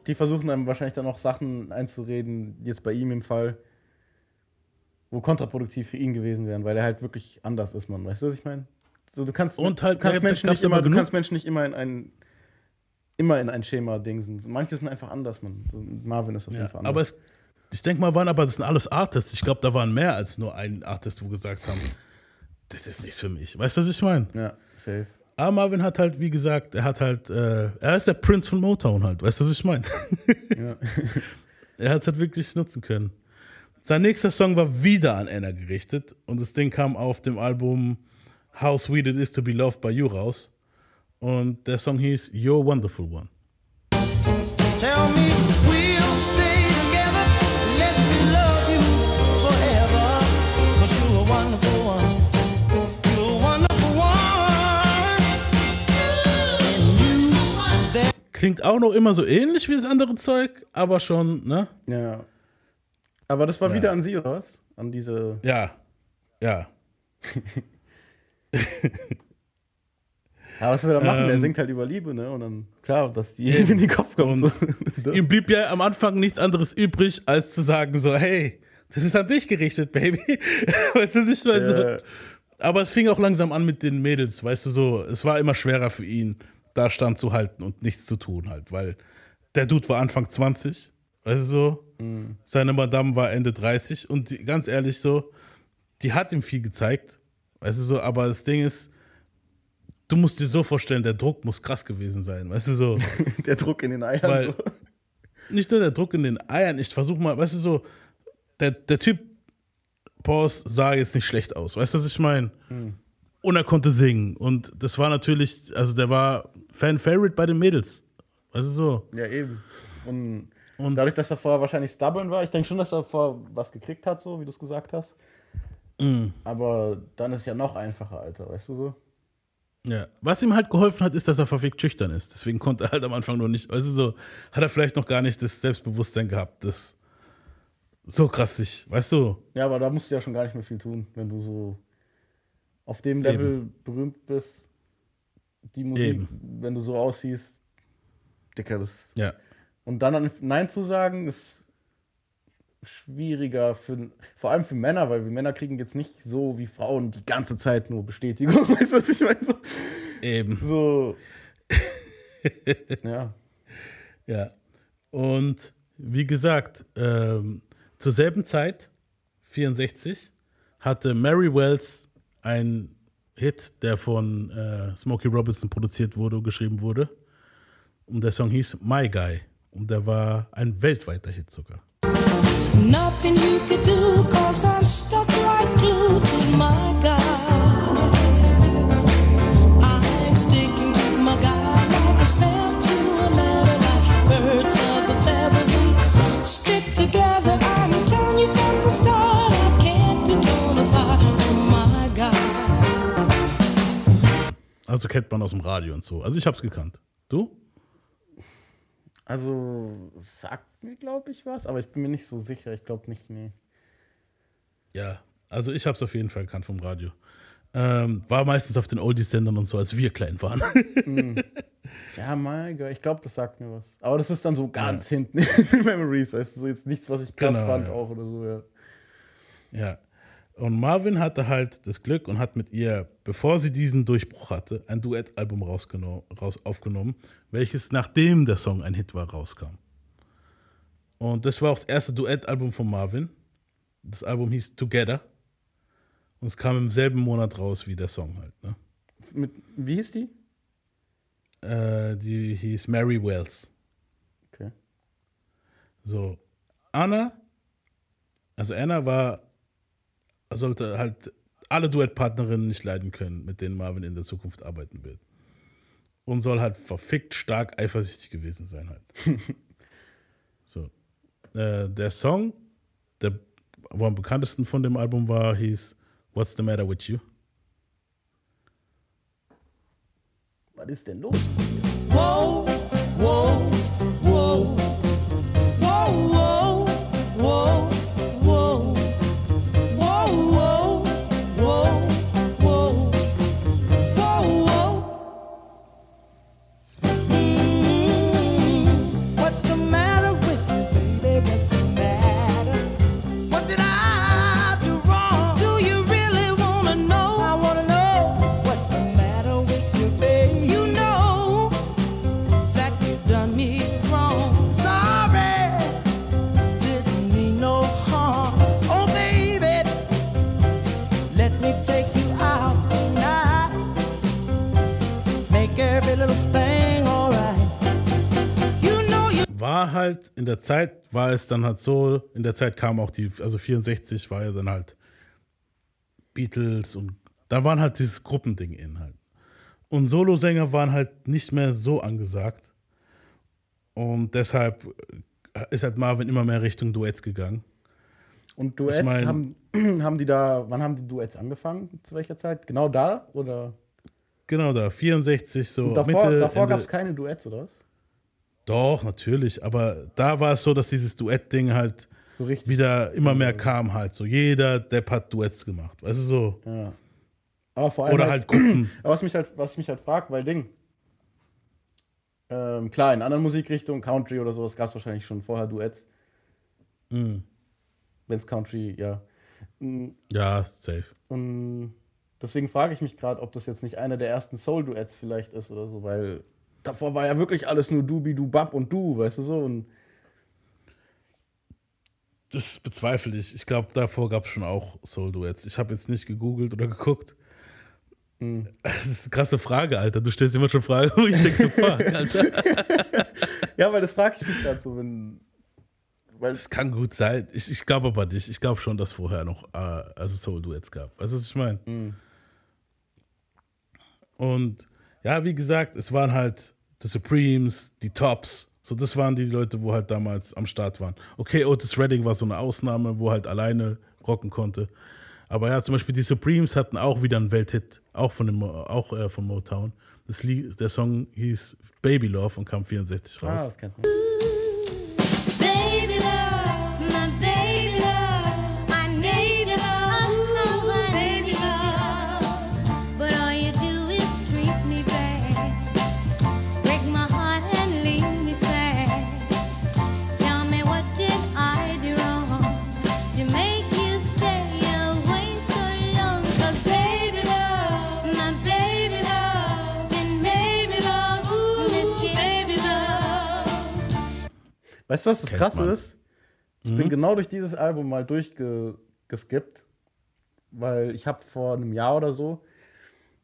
Speaker 2: Die versuchen dann wahrscheinlich dann auch Sachen einzureden, jetzt bei ihm im Fall, wo kontraproduktiv für ihn gewesen wären, weil er halt wirklich anders ist, man. Weißt du, was ich meine? So, du kannst,
Speaker 1: Und halt,
Speaker 2: du kannst,
Speaker 1: da
Speaker 2: Menschen nicht immer, du kannst Menschen nicht immer in ein immer in ein Schema dingsen. Manche sind einfach anders, man. Marvin ist auf jeden
Speaker 1: Ja,
Speaker 2: Fall anders.
Speaker 1: aber es, ich denke mal, waren aber das sind alles Artists. Ich glaube, da waren mehr als nur ein Artist, wo gesagt haben, das ist nichts für mich. Weißt du, was ich meine?
Speaker 2: ja, safe.
Speaker 1: Aber Marvin hat halt, wie gesagt, er hat halt, äh, er ist der Prince von Motown halt. Weißt du, was ich meine?
Speaker 2: Ja.
Speaker 1: er hat es halt wirklich nutzen können. Sein nächster Song war wieder an Anna gerichtet und das Ding kam auf dem Album How Sweet It Is to Be Loved by You raus. Und der Song hieß You're a Wonderful One.
Speaker 3: Tell me
Speaker 1: Klingt auch noch immer so ähnlich wie das andere Zeug, aber schon, ne?
Speaker 2: ja. Aber das war
Speaker 1: Ja.
Speaker 2: wieder an sie, oder was? An diese.
Speaker 1: Ja, ja.
Speaker 2: Ja, was will er machen?
Speaker 1: Ähm,
Speaker 2: er singt halt über Liebe, ne? Und dann, klar, dass die ihm in den Kopf kommt. So.
Speaker 1: ihm blieb ja am Anfang nichts anderes übrig, als zu sagen so, hey, das ist an dich gerichtet, Baby. weißt du nicht, weil
Speaker 2: Äh.
Speaker 1: so. Aber es fing auch langsam an mit den Mädels, weißt du so. Es war immer schwerer für ihn, da standzuhalten und nichts zu tun halt, weil der Dude war Anfang 20, weißt du so. Seine Madame war Ende 30 und die, ganz ehrlich so, die hat ihm viel gezeigt, weißt du so. Aber das Ding ist, du musst dir so vorstellen, der Druck muss krass gewesen sein, weißt du so.
Speaker 2: Der Druck in den Eiern.
Speaker 1: Weil-
Speaker 2: so.
Speaker 1: nicht nur der Druck in den Eiern, ich versuche mal, weißt du so, der, der Typ, Pause, sah jetzt nicht schlecht aus, weißt du, was ich meine? Und er konnte singen und das war natürlich, also der war Fan-Favorite bei den Mädels, weißt du so.
Speaker 2: Ja, eben. Und,
Speaker 1: Und-
Speaker 2: dadurch, dass er vorher wahrscheinlich stubborn war, ich denke schon, dass er vorher was gekriegt hat, so wie du es gesagt hast.
Speaker 1: Mm.
Speaker 2: Aber dann ist es ja noch einfacher, Alter, weißt du so?
Speaker 1: Ja. Was ihm halt geholfen hat, ist, dass er verfickt schüchtern ist. Deswegen konnte er halt am Anfang noch nicht, weißt du so, hat er vielleicht noch gar nicht das Selbstbewusstsein gehabt, das so krass sich, weißt du,
Speaker 2: Ja, aber da musst du ja schon gar nicht mehr viel tun, wenn du so auf dem Level berühmt bist. Die Musik,
Speaker 1: Eben.
Speaker 2: wenn du so aussiehst, Dicker, das.
Speaker 1: ja.
Speaker 2: Und dann Nein zu sagen, ist schwieriger für vor allem für Männer, weil wir Männer kriegen jetzt nicht so wie Frauen die ganze Zeit nur Bestätigung. Weißt du, was ich meine? So,
Speaker 1: Eben.
Speaker 2: so ja.
Speaker 1: Ja. Und wie gesagt, ähm, zur selben Zeit, 64, hatte Mary Wells einen Hit, der von äh, Smokey Robinson produziert wurde und geschrieben wurde. Und der Song hieß My Guy. Und der war ein weltweiter Hit sogar.
Speaker 4: Nothing you could do, cause I'm stuck
Speaker 1: Also kennt man aus dem Radio und so. Also ich hab's gekannt. Du?
Speaker 2: Also sagt mir, glaube ich, was, aber ich bin mir nicht so sicher. Ich glaube nicht, nee.
Speaker 1: Ja. Also ich hab's auf jeden Fall gekannt vom Radio. Ähm, war meistens auf den Oldies-Sendern und so, als wir klein waren.
Speaker 2: Ja, mein Gott, ich glaube, das sagt mir was. Aber das ist dann so ganz hinten in Memories, weißt du, so jetzt nichts, was ich krass
Speaker 1: Genau,
Speaker 2: fand
Speaker 1: ja.
Speaker 2: auch oder so, ja.
Speaker 1: Ja. Und Marvin hatte halt das Glück und hat mit ihr, bevor sie diesen Durchbruch hatte, ein Duettalbum raus aufgenommen, welches nachdem der Song ein Hit war, rauskam. Und das war auch das erste Duettalbum von Marvin. Das Album hieß Together. Und es kam im selben Monat raus wie der Song halt. Ne?
Speaker 2: Mit, wie hieß die?
Speaker 1: Äh, die hieß Mary Wells.
Speaker 2: Okay.
Speaker 1: So, Anna, also Anna war, sollte halt alle Duettpartnerinnen nicht leiden können, mit denen Marvin in der Zukunft arbeiten wird. Und soll halt verfickt stark eifersüchtig gewesen sein halt. so. Äh, der Song, der am bekanntesten von dem Album war, hieß What's the Matter with You?
Speaker 2: Was ist denn los?
Speaker 3: Whoa, whoa,
Speaker 1: halt in der Zeit, war es dann halt so, in der Zeit kam auch die, also 64 war ja dann halt Beatles und da waren halt dieses Gruppending in halt. Und Solosänger waren halt nicht mehr so angesagt. Und deshalb ist halt Marvin immer mehr Richtung Duets gegangen.
Speaker 2: Und Duets
Speaker 1: Ich mein-
Speaker 2: haben, haben die da, wann haben die Duets angefangen? Zu welcher Zeit? Genau da? Oder?
Speaker 1: Genau da, 64, so
Speaker 2: Und davor
Speaker 1: Mitte,
Speaker 2: davor gab es keine Duets, oder was?
Speaker 1: Doch, natürlich, aber da war es so, dass dieses Duett-Ding halt
Speaker 2: So
Speaker 1: wieder immer mehr kam halt. So jeder Depp hat Duets gemacht. Weißt du so?
Speaker 2: Ja. Aber vor allem.
Speaker 1: Oder halt Gruppen.
Speaker 2: Aber was mich halt, was mich halt fragt, weil Ding. Ähm, klar, in anderen Musikrichtungen, Country oder sowas, gab es wahrscheinlich schon vorher Duets.
Speaker 1: Mhm.
Speaker 2: Wenn es Country, ja. Mm,
Speaker 1: Ja, safe.
Speaker 2: Und deswegen frage ich mich gerade, ob das jetzt nicht einer der ersten Soul-Duets vielleicht ist oder so, weil davor war ja wirklich alles nur Dubi, Du, Bab und Du, weißt du so. Und
Speaker 1: Das bezweifle ich. Ich glaube, davor gab es schon auch Soul-Duets. Ich habe jetzt nicht gegoogelt oder geguckt.
Speaker 2: Hm.
Speaker 1: Das ist eine krasse Frage, Alter. Du stellst immer schon Fragen, wo ich denke so, fuck, Alter.
Speaker 2: ja, weil das frage ich mich gerade so, wenn. Weil
Speaker 1: Das kann gut sein. Ich, ich glaube aber nicht. Ich glaube schon, dass vorher noch äh, also Soul-Duets gab. Weißt du, was ich meine?
Speaker 2: Hm.
Speaker 1: Und ja, wie gesagt, es waren halt die Supremes, die Tops. So, das waren die Leute, wo halt damals am Start waren. Okay, Otis Redding war so eine Ausnahme, wo halt alleine rocken konnte. Aber ja, zum Beispiel die Supremes hatten auch wieder einen Welthit, auch von, dem, auch äh, von Motown. Das Lied, der Song hieß Baby Love und kam 64 raus.
Speaker 2: ah, das kennt man. Weißt du, was das
Speaker 1: Kennt
Speaker 2: Krasse
Speaker 1: man.
Speaker 2: ist? Ich bin genau durch dieses Album mal durchgeskippt, weil ich habe vor einem Jahr oder so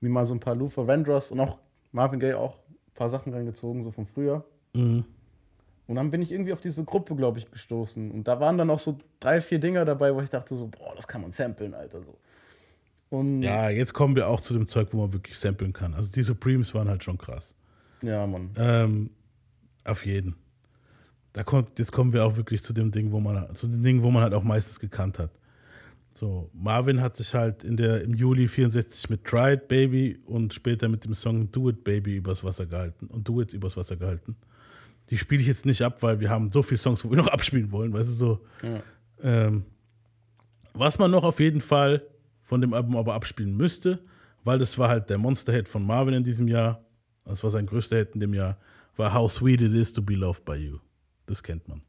Speaker 2: mir mal so ein paar Luther Vandross und auch Marvin Gaye auch ein paar Sachen reingezogen, so von früher.
Speaker 1: Mhm.
Speaker 2: Und dann bin ich irgendwie auf diese Gruppe, glaube ich, gestoßen. Und da waren dann auch so drei, vier Dinger dabei, wo ich dachte so, boah, das kann man samplen, Alter. So. Und
Speaker 1: Ja, jetzt kommen wir auch zu dem Zeug, wo man wirklich samplen kann. Also die Supremes waren halt schon krass.
Speaker 2: ja, Mann.
Speaker 1: Ähm, auf jeden. Da kommt, jetzt kommen wir auch wirklich zu dem Ding, wo man, zu den Dingen, wo man halt auch meistens gekannt hat. So, Marvin hat sich halt in der, im Juli 64 mit Try It Baby und später mit dem Song Do It Baby übers Wasser gehalten und Do It übers Wasser gehalten. Die spiele ich jetzt nicht ab, weil wir haben so viele Songs, wo wir noch abspielen wollen, weißt du so. Ähm, was man noch auf jeden Fall von dem Album aber abspielen müsste, weil das war halt der Monster-Hit von Marvin in diesem Jahr, das war sein größter Hit in dem Jahr, war How Sweet It Is to Be Loved by You. Das kennt man.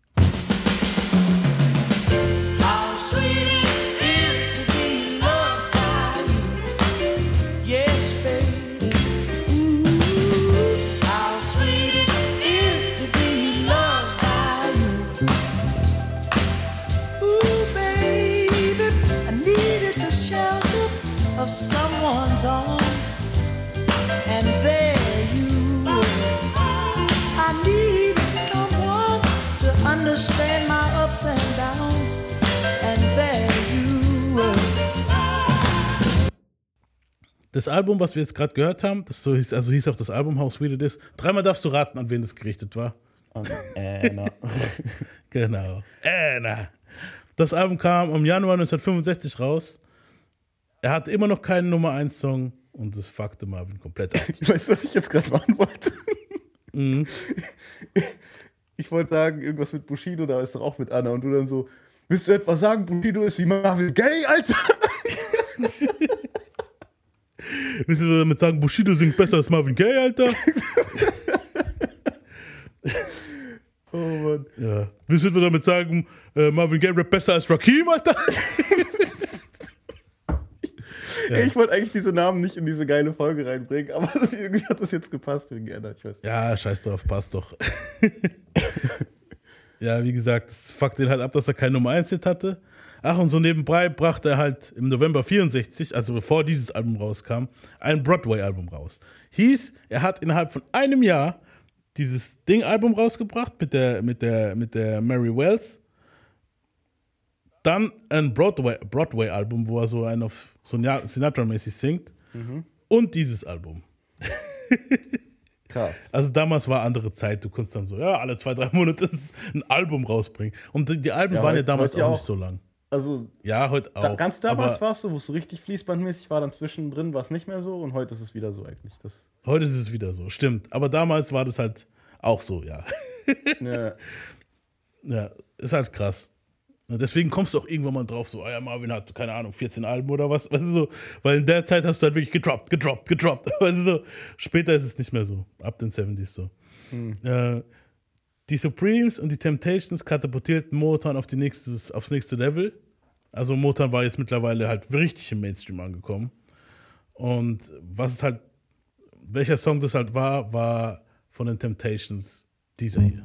Speaker 1: Das Album, was wir jetzt gerade gehört haben, das so hieß, also hieß auch das Album How Sweet It Is. Dreimal darfst du raten, an wen das gerichtet war.
Speaker 2: Und, äh, na.
Speaker 1: Genau. Anna. Das Album kam im Januar 1965 raus. Er hatte immer noch keinen Nummer 1 Song und das fuckte Marvin komplett ab.
Speaker 2: Weißt du, was ich jetzt gerade machen wollte?
Speaker 1: Mhm.
Speaker 2: Ich wollte sagen, irgendwas mit Bushido, da ist doch auch mit Anna. Und du dann so, willst du etwa sagen, Bushido ist wie Marvin Gaye, Alter?
Speaker 1: Willst du damit sagen, Bushido singt besser als Marvin Gaye, Alter?
Speaker 2: Oh Mann.
Speaker 1: Ja. Willst du damit sagen, äh, Marvin Gaye rappt besser als Rakim, Alter?
Speaker 2: Ey, ich wollte eigentlich diese Namen nicht in diese geile Folge reinbringen, aber irgendwie hat das jetzt gepasst wegen Anna, ich weiß. nicht.
Speaker 1: Ja, scheiß drauf, passt doch. ja, wie gesagt, es fuckt ihn halt ab, dass er kein Nummer 1 Hit hatte. Ach, und so nebenbei brachte er halt im November 64, also bevor dieses Album rauskam, ein Broadway-Album raus. Hieß, er hat innerhalb von einem Jahr dieses Ding-Album rausgebracht mit der, mit der, mit der Mary Wells. Dann ein Broadway- Broadway-Album, wo er so ein auf so Sinatra-mäßig singt. Und dieses Album.
Speaker 2: Krass.
Speaker 1: Also damals war andere Zeit, du konntest dann so, ja, alle zwei, drei Monate ein Album rausbringen. Und die, die Alben
Speaker 2: Ja,
Speaker 1: waren ja damals
Speaker 2: ja
Speaker 1: auch nicht
Speaker 2: auch.
Speaker 1: so lang.
Speaker 2: Also,
Speaker 1: Ja, heute auch.
Speaker 2: da, ganz damals war es so, wo es so richtig fließbandmäßig war, dann zwischendrin war es nicht mehr so und heute ist es wieder so eigentlich. Das,
Speaker 1: heute ist es wieder so, stimmt. Aber damals war das halt auch so, ja.
Speaker 2: ja.
Speaker 1: ja, ist halt krass. Deswegen kommst du auch irgendwann mal drauf, so, ah ja, Marvin hat, keine Ahnung, 14 Alben oder was, weißt du so. Weil in der Zeit hast du halt wirklich gedroppt, gedroppt, gedroppt. Weißt du so. Später ist es nicht mehr so, ab den 70s so. Äh, die Supremes und die Temptations katapultierten Motown auf die nächstes, aufs nächste Level. Also Motown war jetzt mittlerweile halt richtig im Mainstream angekommen. Und was es halt, welcher Song das halt war, war von den Temptations dieser hier.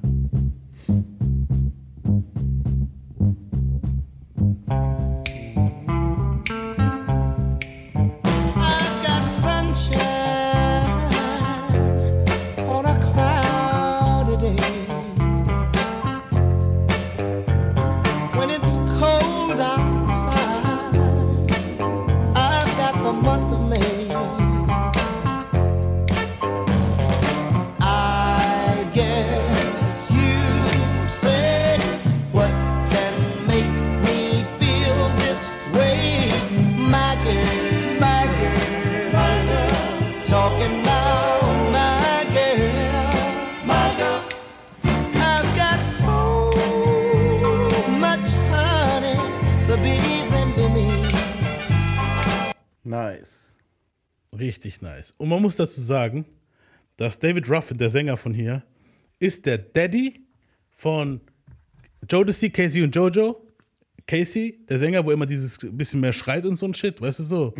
Speaker 1: Richtig nice. Und man muss dazu sagen, dass David Ruffin, der Sänger von hier, ist der Daddy von Jodeci, Casey und Jojo. Casey, der Sänger, wo immer dieses bisschen mehr schreit und so ein Shit, weißt du so?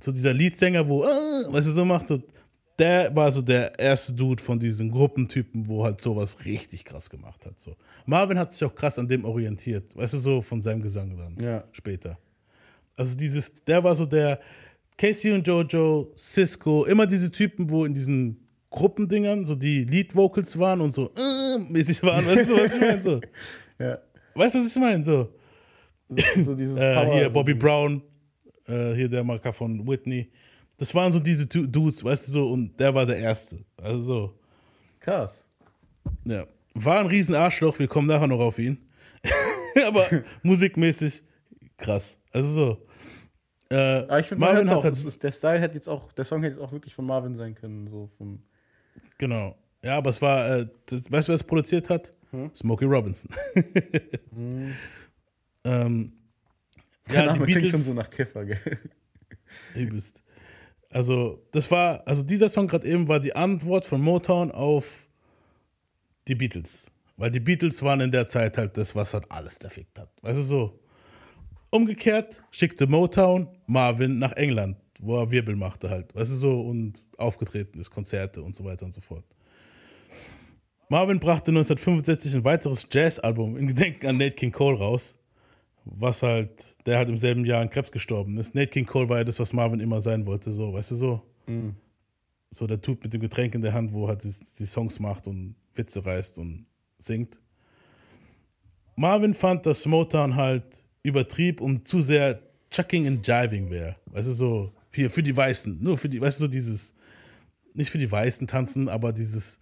Speaker 1: So dieser Leadsänger, wo, äh, weißt du, so macht, so, der war so der erste Dude von diesen Gruppentypen, wo halt sowas richtig krass gemacht hat. So. Marvin hat sich auch krass an dem orientiert, weißt du, so von seinem Gesang dann
Speaker 2: Ja.
Speaker 1: später. Also dieses, der war so der Casey und Jojo, Cisco, immer diese Typen, wo in diesen Gruppendingern so die Lead-Vocals waren und so äh, mäßig waren, weißt du, was ich meine? So.
Speaker 2: Ja.
Speaker 1: Weißt du, was ich meine? So.
Speaker 2: So dieses
Speaker 1: Äh, hier Bobby Brown, äh, hier der Marker von Whitney. Das waren so diese Dudes, weißt du so, und der war der Erste. Also so,
Speaker 2: Krass.
Speaker 1: ja. War ein riesen Arschloch, wir kommen nachher noch auf ihn. Aber musikmäßig krass. Also so. Äh,
Speaker 2: Aber ich finde,
Speaker 1: Marvin hat
Speaker 2: auch,
Speaker 1: halt,
Speaker 2: der Style hätte jetzt auch, der Song hätte jetzt auch wirklich von Marvin sein können. So vom,
Speaker 1: genau. Ja, aber es war, äh, das, weißt du, wer es produziert hat? Smokey Robinson. ähm,
Speaker 2: der
Speaker 1: ja, die
Speaker 2: Name klingt schon
Speaker 1: Beatles,
Speaker 2: so nach Kiffer, gell?
Speaker 1: Übelst. Also, das war, also dieser Song gerade eben war die Antwort von Motown auf die Beatles. Weil die Beatles waren in der Zeit halt das, was halt alles zerfickt hat. Weißt du so? Umgekehrt schickte Motown Marvin nach England, wo er Wirbel machte halt. Weißt du so? Und aufgetreten ist, Konzerte und so weiter und so fort. Marvin brachte 1965 ein weiteres Jazzalbum in Gedenken an Nate King Cole raus was halt, der halt im selben Jahr an Krebs gestorben ist. Nate King Cole war ja das, was Marvin immer sein wollte, so, weißt du so? So der Typ mit dem Getränk in der Hand, wo halt die, die Songs macht und Witze reißt und singt. Marvin fand, dass Motown halt übertrieb und zu sehr Chucking and Jiving wäre. Weißt du, so, hier für die Weißen, nur für die, weißt du, so dieses, nicht für die Weißen tanzen, aber dieses,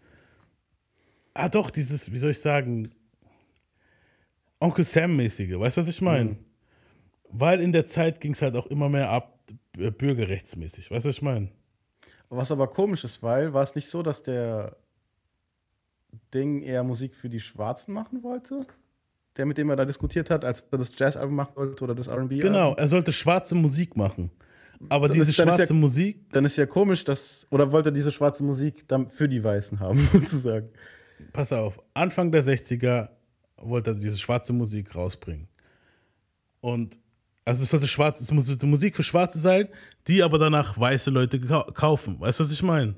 Speaker 1: ah doch, dieses, wie soll ich sagen, Onkel Sam-mäßige, weißt du, was ich meine? Weil in der Zeit ging es halt auch immer mehr ab, äh, bürgerrechtsmäßig, weißt du, was ich meine?
Speaker 2: Was aber komisch ist, weil war es nicht so, dass der Ding eher Musik für die Schwarzen machen wollte? Der, mit dem er da diskutiert hat, als er das Jazz-Album machen wollte oder das RB?
Speaker 1: Genau, er sollte schwarze Musik machen. Aber
Speaker 2: Das
Speaker 1: diese
Speaker 2: ist- ist ja-
Speaker 1: schwarze Musik,
Speaker 2: Dann ist ja komisch, dass. Oder wollte er diese schwarze Musik dann für die Weißen haben, sozusagen?
Speaker 1: pass auf, Anfang der 60er wollte er diese schwarze Musik rausbringen. Und also es sollte schwarz, es musste Musik für Schwarze sein, die aber danach weiße Leute kau- kaufen. Weißt du, was ich meine?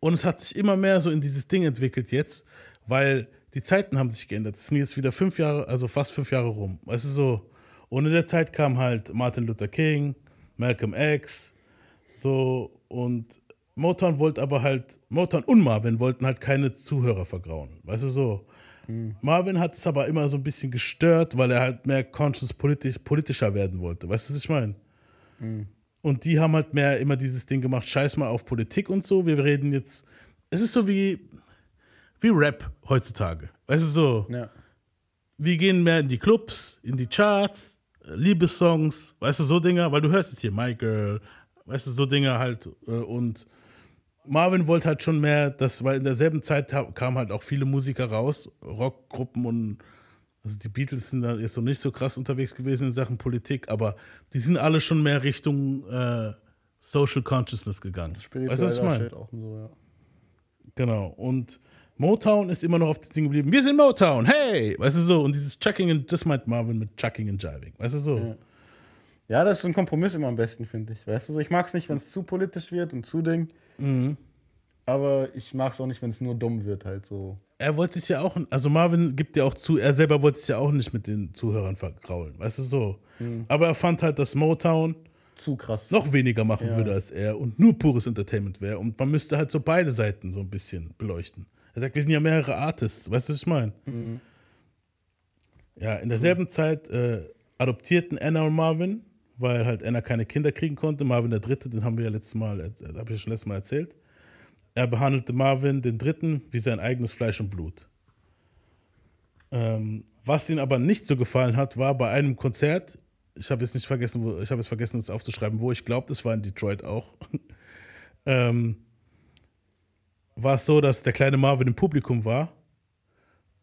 Speaker 1: Und es hat sich immer mehr so in dieses Ding entwickelt jetzt, weil die Zeiten haben sich geändert. Es sind jetzt wieder fünf Jahre, also fast fünf Jahre rum. Weißt du so? Und in der Zeit kam halt Martin Luther King, Malcolm X, so und Motown wollte aber halt, Motown und Marvin wollten halt keine Zuhörer vergrauen. Weißt du so? Marvin hat es aber immer so ein bisschen gestört, weil er halt mehr conscious politisch, politischer werden wollte. Weißt du, was ich meine? Und die haben halt mehr immer dieses Ding gemacht, scheiß mal auf Politik und so. Wir reden jetzt, es ist so wie, wie Rap heutzutage. Weißt du so?
Speaker 2: Ja.
Speaker 1: wir gehen mehr in die Clubs, in die Charts, äh, Liebessongs, weißt du, so Dinger, weil du hörst jetzt hier My Girl, weißt du, so Dinger halt. äh, Und Marvin wollte halt schon mehr, das, weil in derselben Zeit kamen halt auch viele Musiker raus, Rockgruppen und also die Beatles sind da jetzt noch nicht so krass unterwegs gewesen in Sachen Politik, aber die sind alle schon mehr Richtung äh, Social Consciousness gegangen. Weißt du, was ich meine?
Speaker 2: So, ja.
Speaker 1: Genau. Und Motown ist immer noch auf dem Ding geblieben. Wir sind Motown, hey! Weißt du so? Und dieses Chucking and, das meint Marvin mit Chucking and Jiving. Weißt du so?
Speaker 2: Ja, das ist ein Kompromiss immer am besten, finde ich. Weißt du, so, ich mag es nicht, wenn es zu politisch wird und zu Ding. Aber ich mag es auch nicht, wenn es nur dumm wird, halt so.
Speaker 1: Er wollte sich ja auch, also Marvin gibt ja auch zu, er selber wollte sich ja auch nicht mit den Zuhörern vergraulen. Weißt du so? Aber er fand halt, dass Motown
Speaker 2: Zu krass.
Speaker 1: noch weniger machen
Speaker 2: Ja.
Speaker 1: würde als er und nur pures Entertainment wäre. Und man müsste halt so beide Seiten so ein bisschen beleuchten. Er sagt, wir sind ja mehrere Artists. Weißt du, was ich meine? Ja, in derselben Zeit äh, adoptierten Anna und Marvin, weil halt Anna keine Kinder kriegen konnte. Marvin der Dritte, den haben wir ja letztes Mal, äh, habe ich ja schon letztes Mal erzählt. Er behandelte Marvin, den Dritten, wie sein eigenes Fleisch und Blut. Ähm, was ihm aber nicht so gefallen hat, war bei einem Konzert, ich habe jetzt nicht vergessen, wo, ich habe es vergessen, es aufzuschreiben, wo ich glaube, das war in Detroit auch. ähm, war es so, dass der kleine Marvin im Publikum war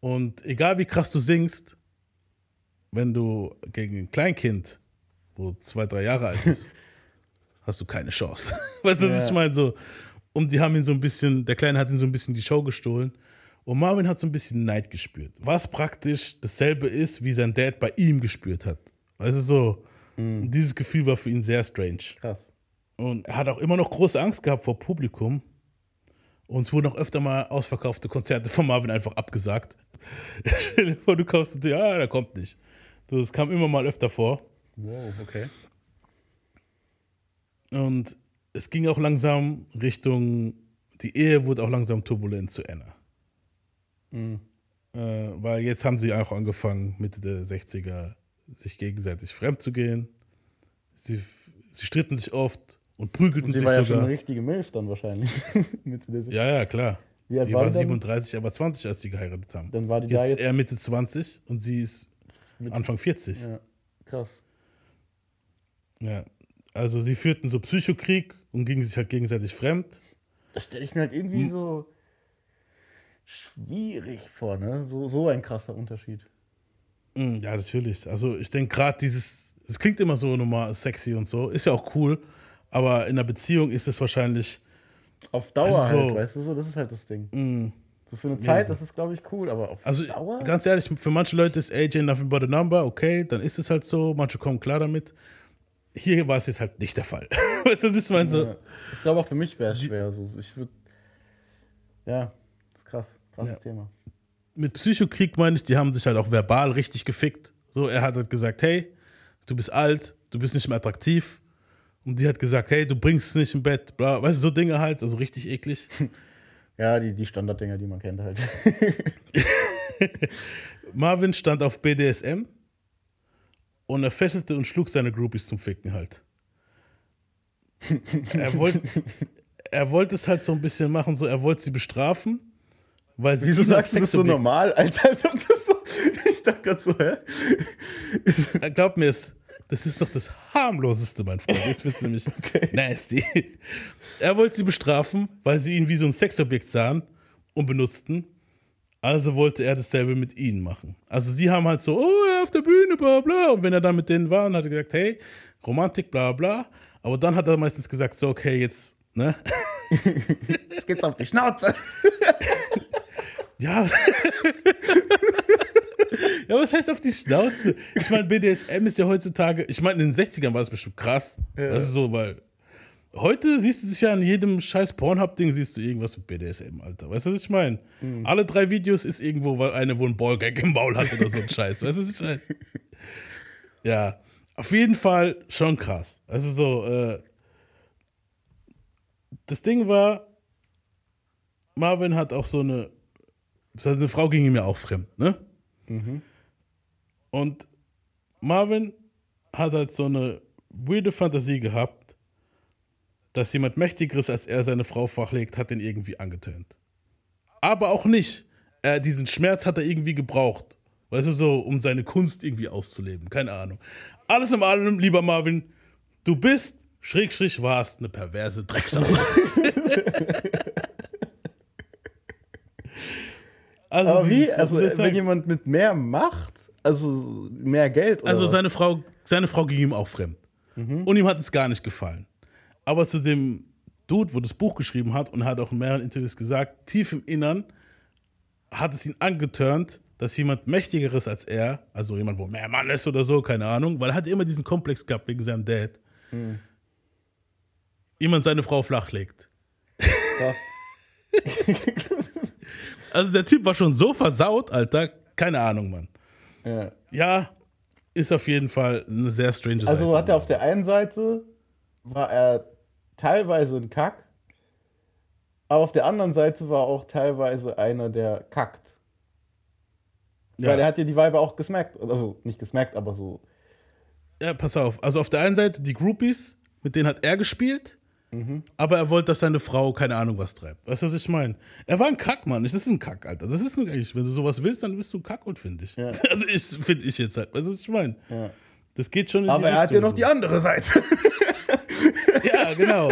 Speaker 1: und egal wie krass du singst, wenn du gegen ein Kleinkind, wo zwei, drei Jahre alt ist, hast du keine Chance. weißt du, was
Speaker 2: Ja.
Speaker 1: ich meine? So, und die haben ihn so ein bisschen, der Kleine hat ihn so ein bisschen die Show gestohlen. Und Marvin hat so ein bisschen Neid gespürt. Was praktisch dasselbe ist, wie sein Dad bei ihm gespürt hat. Weißt du, so. Und dieses Gefühl war für ihn sehr strange.
Speaker 2: Krass.
Speaker 1: Und er hat auch immer noch große Angst gehabt vor Publikum. Und es wurden auch öfter mal ausverkaufte Konzerte von Marvin einfach abgesagt. Stell dir vor, du kaufst und ja, der kommt nicht. Das kam immer mal öfter vor.
Speaker 2: Wow, okay.
Speaker 1: Und es ging auch langsam Richtung, die Ehe wurde auch langsam turbulent zu Anna. Äh, weil jetzt haben sie auch angefangen, Mitte der 60er, sich gegenseitig fremd zu gehen. Sie, sie stritten sich oft und prügelten
Speaker 2: Und sie
Speaker 1: sich
Speaker 2: war ja schon eine richtige Milf dann wahrscheinlich.
Speaker 1: Ja, ja, klar.
Speaker 2: Wie alt
Speaker 1: die
Speaker 2: war
Speaker 1: war
Speaker 2: die dann?
Speaker 1: 37, aber 20, als sie geheiratet haben.
Speaker 2: Dann war die
Speaker 1: jetzt
Speaker 2: da
Speaker 1: ist
Speaker 2: jetzt-
Speaker 1: er Mitte 20 und sie ist
Speaker 2: Mitte-
Speaker 1: Anfang 40.
Speaker 2: Ja, krass.
Speaker 1: Ja. Also sie führten so Psychokrieg und gingen sich halt gegenseitig fremd.
Speaker 2: Das stelle ich mir halt irgendwie so schwierig vor, ne? So, so ein krasser Unterschied.
Speaker 1: Mm, Ja, natürlich. Also ich denke gerade dieses, es klingt immer so normal sexy und so, ist ja auch cool, aber in einer Beziehung ist es wahrscheinlich,
Speaker 2: Auf Dauer
Speaker 1: Also so-
Speaker 2: halt, weißt du so, das ist halt das Ding.
Speaker 1: mm,
Speaker 2: So für eine Zeit, das ist, glaube ich, cool, aber auf
Speaker 1: also
Speaker 2: Dauer?
Speaker 1: ganz ehrlich, für manche Leute ist AJ nothing but a number, okay, dann ist es halt so, manche kommen klar damit. Hier war es jetzt halt nicht der Fall. weißt du, was ich meine? So,
Speaker 2: Ja. Ich glaube, auch für mich wäre es schwer. So. Ich würde. Ja, das ist krass. Krasses
Speaker 1: Ja.
Speaker 2: Thema.
Speaker 1: mit Psychokrieg meine ich, die haben sich halt auch verbal richtig gefickt. So, er hat halt gesagt, hey, du bist alt, du bist nicht mehr attraktiv. Und die hat gesagt, hey, du bringst es nicht im Bett, bla, weißt du, so Dinge halt, also richtig eklig.
Speaker 2: Ja, die, die Standarddinger, die man kennt halt.
Speaker 1: Marvin stand auf BDSM und er fesselte und schlug seine Groupies zum Ficken halt. Er wollte er wollte es halt so ein bisschen machen, so er wollte sie bestrafen, weil sie
Speaker 2: Wieso sagst du das so normal, Alter? Das so, ich dachte gerade so, hä?
Speaker 1: Äh, Glaub mir es, das ist doch das harmloseste, mein Freund. Jetzt wird's nämlich nasty. Er wollte sie bestrafen, weil sie ihn wie so ein Sexobjekt sahen und benutzten. Also wollte er dasselbe mit ihnen machen. Also sie haben halt so, oh, er auf der Bühne, bla bla. Und wenn er dann mit denen war, dann hat er gesagt, hey, Romantik, bla bla. Aber dann hat er meistens gesagt, so, okay, jetzt, ne?
Speaker 2: Jetzt geht's auf die Schnauze.
Speaker 1: Ja. Ja, was heißt auf die Schnauze? Ich meine, BDSM ist ja heutzutage, ich meine, in den 60ern war es bestimmt krass. Das ist so, weil heute siehst du dich ja an jedem scheiß Pornhub-Ding, siehst du irgendwas mit BDSM, Alter. Weißt du, was ich meine? Alle drei Videos ist irgendwo, weil eine, wo ein Ballgag im Maul hat oder so ein Scheiß. Weißt du, was ich meine? Ja, auf jeden Fall schon krass. Also so, äh, das Ding war, Marvin hat auch so eine, seine Frau ging ihm ja auch fremd, ne? Und Marvin hat halt so eine weirde Fantasie gehabt, dass jemand Mächtigeres als er seine Frau flachlegt, hat ihn irgendwie angetönt. Aber auch nicht. Er, diesen Schmerz hat er irgendwie gebraucht. Weißt du, so, um seine Kunst irgendwie auszuleben. Keine Ahnung. Alles in allem, lieber Marvin, du bist, schräg, schräg, warst eine perverse Drecksau. also,
Speaker 2: Aber wie?
Speaker 1: dieses-
Speaker 2: Also,
Speaker 1: ich sagen?
Speaker 2: wenn jemand mit mehr Macht, also mehr Geld oder
Speaker 1: Also seine Frau, seine Frau ging ihm auch fremd. Und ihm hat es gar nicht gefallen. Aber zu dem Dude, wo das Buch geschrieben hat und hat auch in mehreren Interviews gesagt, tief im Innern hat es ihn angeturnt, dass jemand Mächtigeres als er, also jemand, wo mehr Mann ist oder so, keine Ahnung, weil er hat immer diesen Komplex gehabt wegen seinem Dad, jemand seine Frau flachlegt.
Speaker 2: Krass.
Speaker 1: Also der Typ war schon so versaut, Alter, keine Ahnung, Mann.
Speaker 2: Ja.
Speaker 1: Ja, ist auf jeden Fall eine sehr strange Sache.
Speaker 2: Also hat er auf der einen Seite war er teilweise ein Kack, aber auf der anderen Seite war auch teilweise einer, der kackt.
Speaker 1: ja.
Speaker 2: Weil er hat ja die Weiber auch gesmackt. Also nicht gesmackt, aber so.
Speaker 1: Ja, pass auf. Also auf der einen Seite die Groupies, mit denen hat er gespielt,
Speaker 2: Mhm.
Speaker 1: aber er wollte, dass seine Frau keine Ahnung was treibt. Weißt du, was ich meine? Er war ein Kack, Mann. Das ist ein Kack, Alter. Das ist ein, eigentlich, wenn du sowas willst, dann bist du ein Kackund, finde ich.
Speaker 2: Ja.
Speaker 1: Also ich finde ich jetzt halt. Weißt du, was ich meine?
Speaker 2: Ja.
Speaker 1: Das geht schon in
Speaker 2: Aber
Speaker 1: die
Speaker 2: er hat ja
Speaker 1: Richtung
Speaker 2: noch die
Speaker 1: so.
Speaker 2: andere Seite.
Speaker 1: Ja, genau.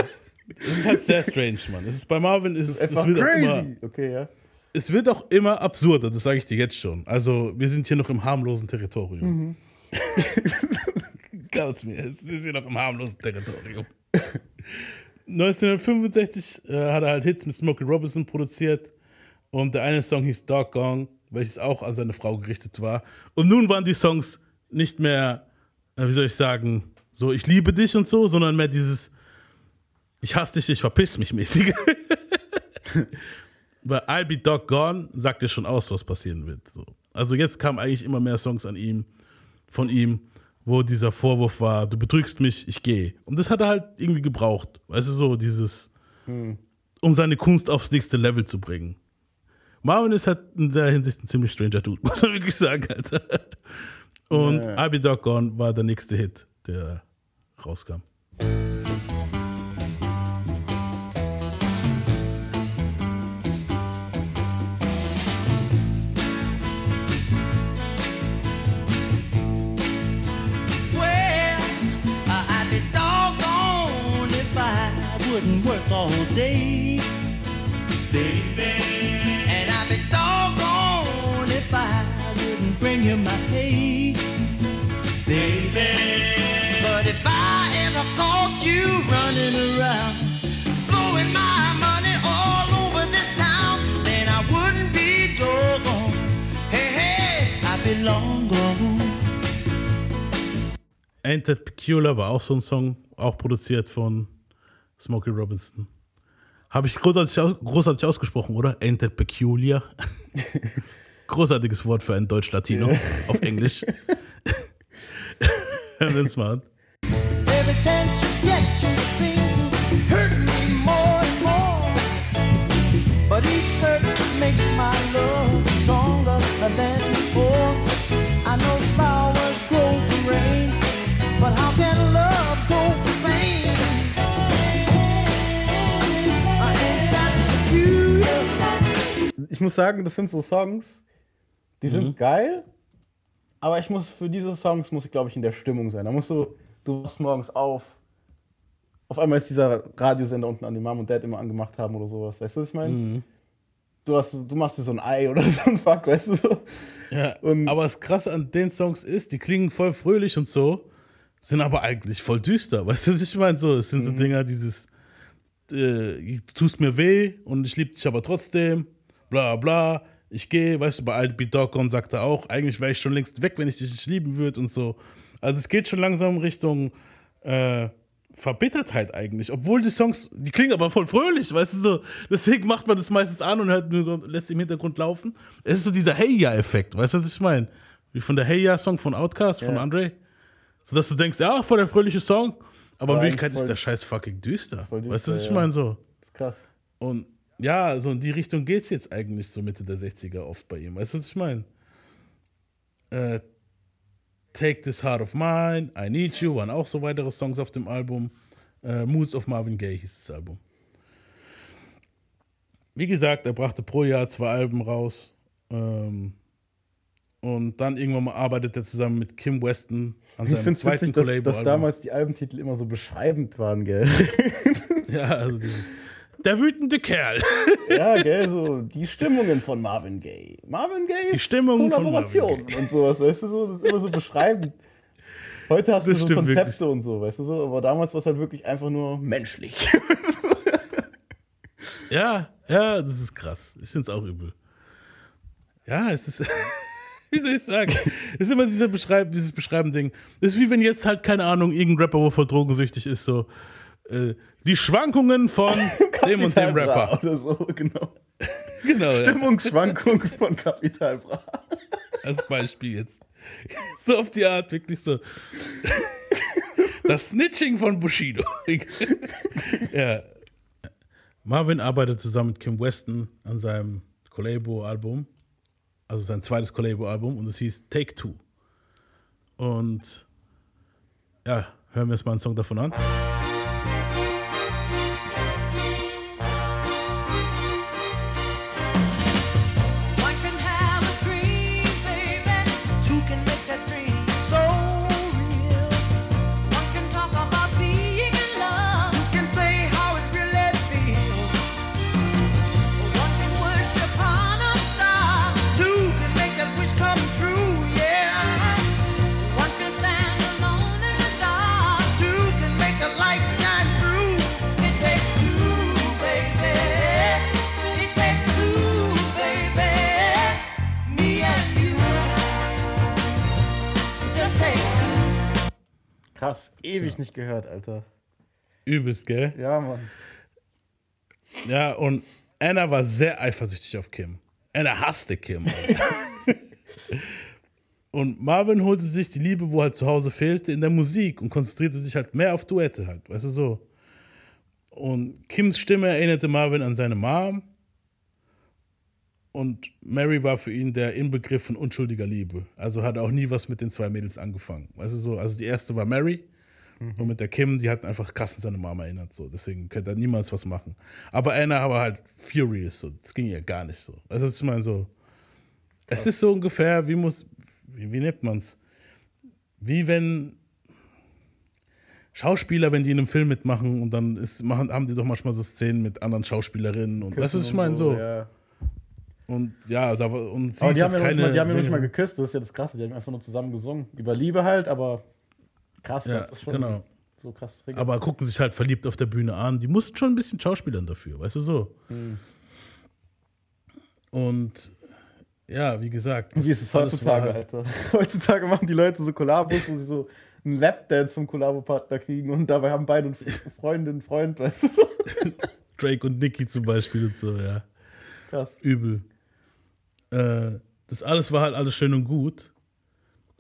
Speaker 1: Das ist halt sehr strange, Mann. Es ist, bei Marvin ist es,
Speaker 2: Einfach
Speaker 1: wird auch immer,
Speaker 2: crazy. Okay, ja.
Speaker 1: es wird auch immer absurder, das sage ich dir jetzt schon. Also, wir sind hier noch im harmlosen Territorium.
Speaker 2: Mhm.
Speaker 1: Glaub's mir, es ist hier noch im harmlosen Territorium. 1965 äh, hat er halt Hits mit Smokey Robinson produziert und der eine Song hieß Doggone, welches auch an seine Frau gerichtet war. Und nun waren die Songs nicht mehr, äh, wie soll ich sagen, so ich liebe dich und so, sondern mehr dieses ich hasse dich, ich verpiss mich mäßig. Bei I'll Be Doggone sagt er schon aus, was passieren wird. So. Also jetzt kamen eigentlich immer mehr Songs an ihm, von ihm, wo dieser Vorwurf war, du betrügst mich, ich gehe. Und das hat er halt irgendwie gebraucht. Weißt du, so dieses, um seine Kunst aufs nächste Level zu bringen. Marvin ist halt in der Hinsicht ein ziemlich stranger Dude, muss man wirklich sagen, Alter. Und
Speaker 2: Ja.
Speaker 1: I'll Be Doggone war der nächste Hit, der rauskam.
Speaker 3: Day, baby. And I'd be doggone if I wouldn't bring you my pay, baby. But if I ever caught you running around, blowing my money all over this town, then I wouldn't be doggone. Hey, hey, I'd be long gone.
Speaker 1: Ain't That Peculiar war auch so ein Song, auch produziert von Smokey Robinson. Habe ich großartig, aus, großartig ausgesprochen, oder? Ain't That Peculiar. Großartiges Wort für einen Deutsch-Latino auf Englisch. Hören wir uns mal an.
Speaker 2: Ich muss sagen, das sind so Songs, die sind
Speaker 1: Mhm.
Speaker 2: geil, aber ich muss für diese Songs muss ich, glaube ich, in der Stimmung sein. Da musst du, du wachst morgens auf. Auf einmal ist dieser Radiosender unten an, den Mom und Dad immer angemacht haben oder sowas. Weißt du, was ich meine?
Speaker 1: Mhm.
Speaker 2: Du, hast, du machst dir so ein Ei oder so ein Fuck, weißt du? So.
Speaker 1: Ja,
Speaker 2: Und-
Speaker 1: aber das Krasse an den Songs ist, die klingen voll fröhlich und so, sind aber eigentlich voll düster. Weißt du, was ich meine? So, es sind so Dinger, dieses, äh, du tust mir weh und ich liebe dich aber trotzdem, bla bla. Ich gehe, weißt du, bei Alt B. Dogcon sagt er auch, eigentlich wäre ich schon längst weg, wenn ich dich nicht lieben würde und so. Also es geht schon langsam Richtung äh, Verbittertheit eigentlich, obwohl die Songs, die klingen aber voll fröhlich, weißt du so. Deswegen macht man das meistens an und hört nur, lässt im Hintergrund laufen. Es ist so dieser Hey Ya-Effekt, weißt du, was ich meine? Wie von der Hey Ya-Song von Outkast, von
Speaker 2: Ja.
Speaker 1: Andre. So dass du denkst, ja, voll der fröhliche Song, aber in
Speaker 2: Aber
Speaker 1: Wirklichkeit
Speaker 2: eigentlich
Speaker 1: ist der Scheiß fucking düster.
Speaker 2: voll
Speaker 1: weißt du, was
Speaker 2: düster,
Speaker 1: ich
Speaker 2: ja.
Speaker 1: meine so?
Speaker 2: Das ist krass.
Speaker 1: Und ja, so in die Richtung geht es jetzt eigentlich so Mitte der 60er oft bei ihm. Weißt du, was ich meine? Äh, Take This Heart of Mine, I Need You waren auch so weitere Songs auf dem Album. Äh, Moods of Marvin Gaye hieß das Album. Wie gesagt, er brachte pro Jahr zwei Alben raus. Ähm, und dann irgendwann mal arbeitet er zusammen mit Kim Weston an
Speaker 2: Ich
Speaker 1: seinem
Speaker 2: finde es
Speaker 1: zweiten
Speaker 2: witzig, dass, dass damals die Albentitel immer so beschreibend waren, gell?
Speaker 1: Ja, also dieses, der wütende Kerl.
Speaker 2: ja, gell, so die Stimmungen von Marvin Gaye. Marvin Gaye
Speaker 1: Die
Speaker 2: ist
Speaker 1: Stimmungen von
Speaker 2: Kollaboration
Speaker 1: Marvin
Speaker 2: und sowas, weißt du so, das ist immer so beschreibend. Heute hast
Speaker 1: Das
Speaker 2: du so Konzepte
Speaker 1: wirklich.
Speaker 2: und so, weißt du so, aber damals war es halt wirklich einfach nur menschlich.
Speaker 1: Ja, ja, das ist krass. Ich finde es auch übel. Ja, es ist. Wie soll ich sagen? Es ist immer dieser Beschreib dieses Beschreiben-Ding. Es ist wie wenn jetzt halt, keine Ahnung, irgendein Rapper, wo voll drogensüchtig ist, so. Äh, die Schwankungen von dem und dem Rapper.
Speaker 2: Oder so, genau.
Speaker 1: Genau, ja,
Speaker 2: Stimmungsschwankung von Kapital Bra.
Speaker 1: als Beispiel jetzt. So auf die Art, wirklich so. Das Snitching von Bushido. ja. Marvin arbeitet zusammen mit Kim Weston an seinem Collabo-Album, also sein zweites Collabo-Album, und es hieß Take Two. Und ja, hören wir uns mal einen Song davon an.
Speaker 2: Krass, ewig nicht gehört, Alter.
Speaker 1: Übelst, gell?
Speaker 2: Ja, Mann.
Speaker 1: Ja, und Anna war sehr eifersüchtig auf Kim. Anna hasste Kim. Und Marvin holte sich die Liebe, wo halt zu Hause fehlte, in der Musik und konzentrierte sich halt mehr auf Duette halt, weißt du so. Und Kims Stimme erinnerte Marvin an seine Mom. Und Mary war für ihn der Inbegriff von unschuldiger Liebe. Also hat er auch nie was mit den zwei Mädels angefangen. Weißt du so, also die erste war Mary. Und mit der Kim, die hat einfach krass an seine Mama erinnert. So. Deswegen könnte er niemals was machen. Aber Anna war halt furious. So. Das ging ja gar nicht so. Also ich meine so, es ist so ungefähr, wie muss, wie, wie nennt man's? Wie wenn Schauspieler, wenn die in einem Film mitmachen und dann ist, machen, haben die doch manchmal so Szenen mit anderen Schauspielerinnen und weißt du, was ich meine? So.
Speaker 2: Ja.
Speaker 1: Und ja, da war, und sie
Speaker 2: Aber
Speaker 1: ist
Speaker 2: die haben, ja nicht mal, die haben ja nicht mal geküsst, das ist ja das Krasse. Die haben einfach nur zusammen gesungen. Über Liebe halt, aber krass,
Speaker 1: Ja,
Speaker 2: das ist schon
Speaker 1: genau.
Speaker 2: so krass. triggert.
Speaker 1: aber gucken sich halt verliebt auf der Bühne an. Die mussten schon ein bisschen Schauspielern dafür, weißt du so.
Speaker 2: Mhm.
Speaker 1: Und ja, wie gesagt.
Speaker 2: Wie ist es heutzutage,
Speaker 1: war-
Speaker 2: Alter? Heutzutage machen die Leute so Kollabos, wo sie so einen Lapdance zum Kollabo-Partner kriegen und dabei haben beide eine Freundin, Freund, weißt du?
Speaker 1: Drake und Nicki zum Beispiel und so, ja.
Speaker 2: Krass.
Speaker 1: Übel. Äh, das alles war halt alles schön und gut.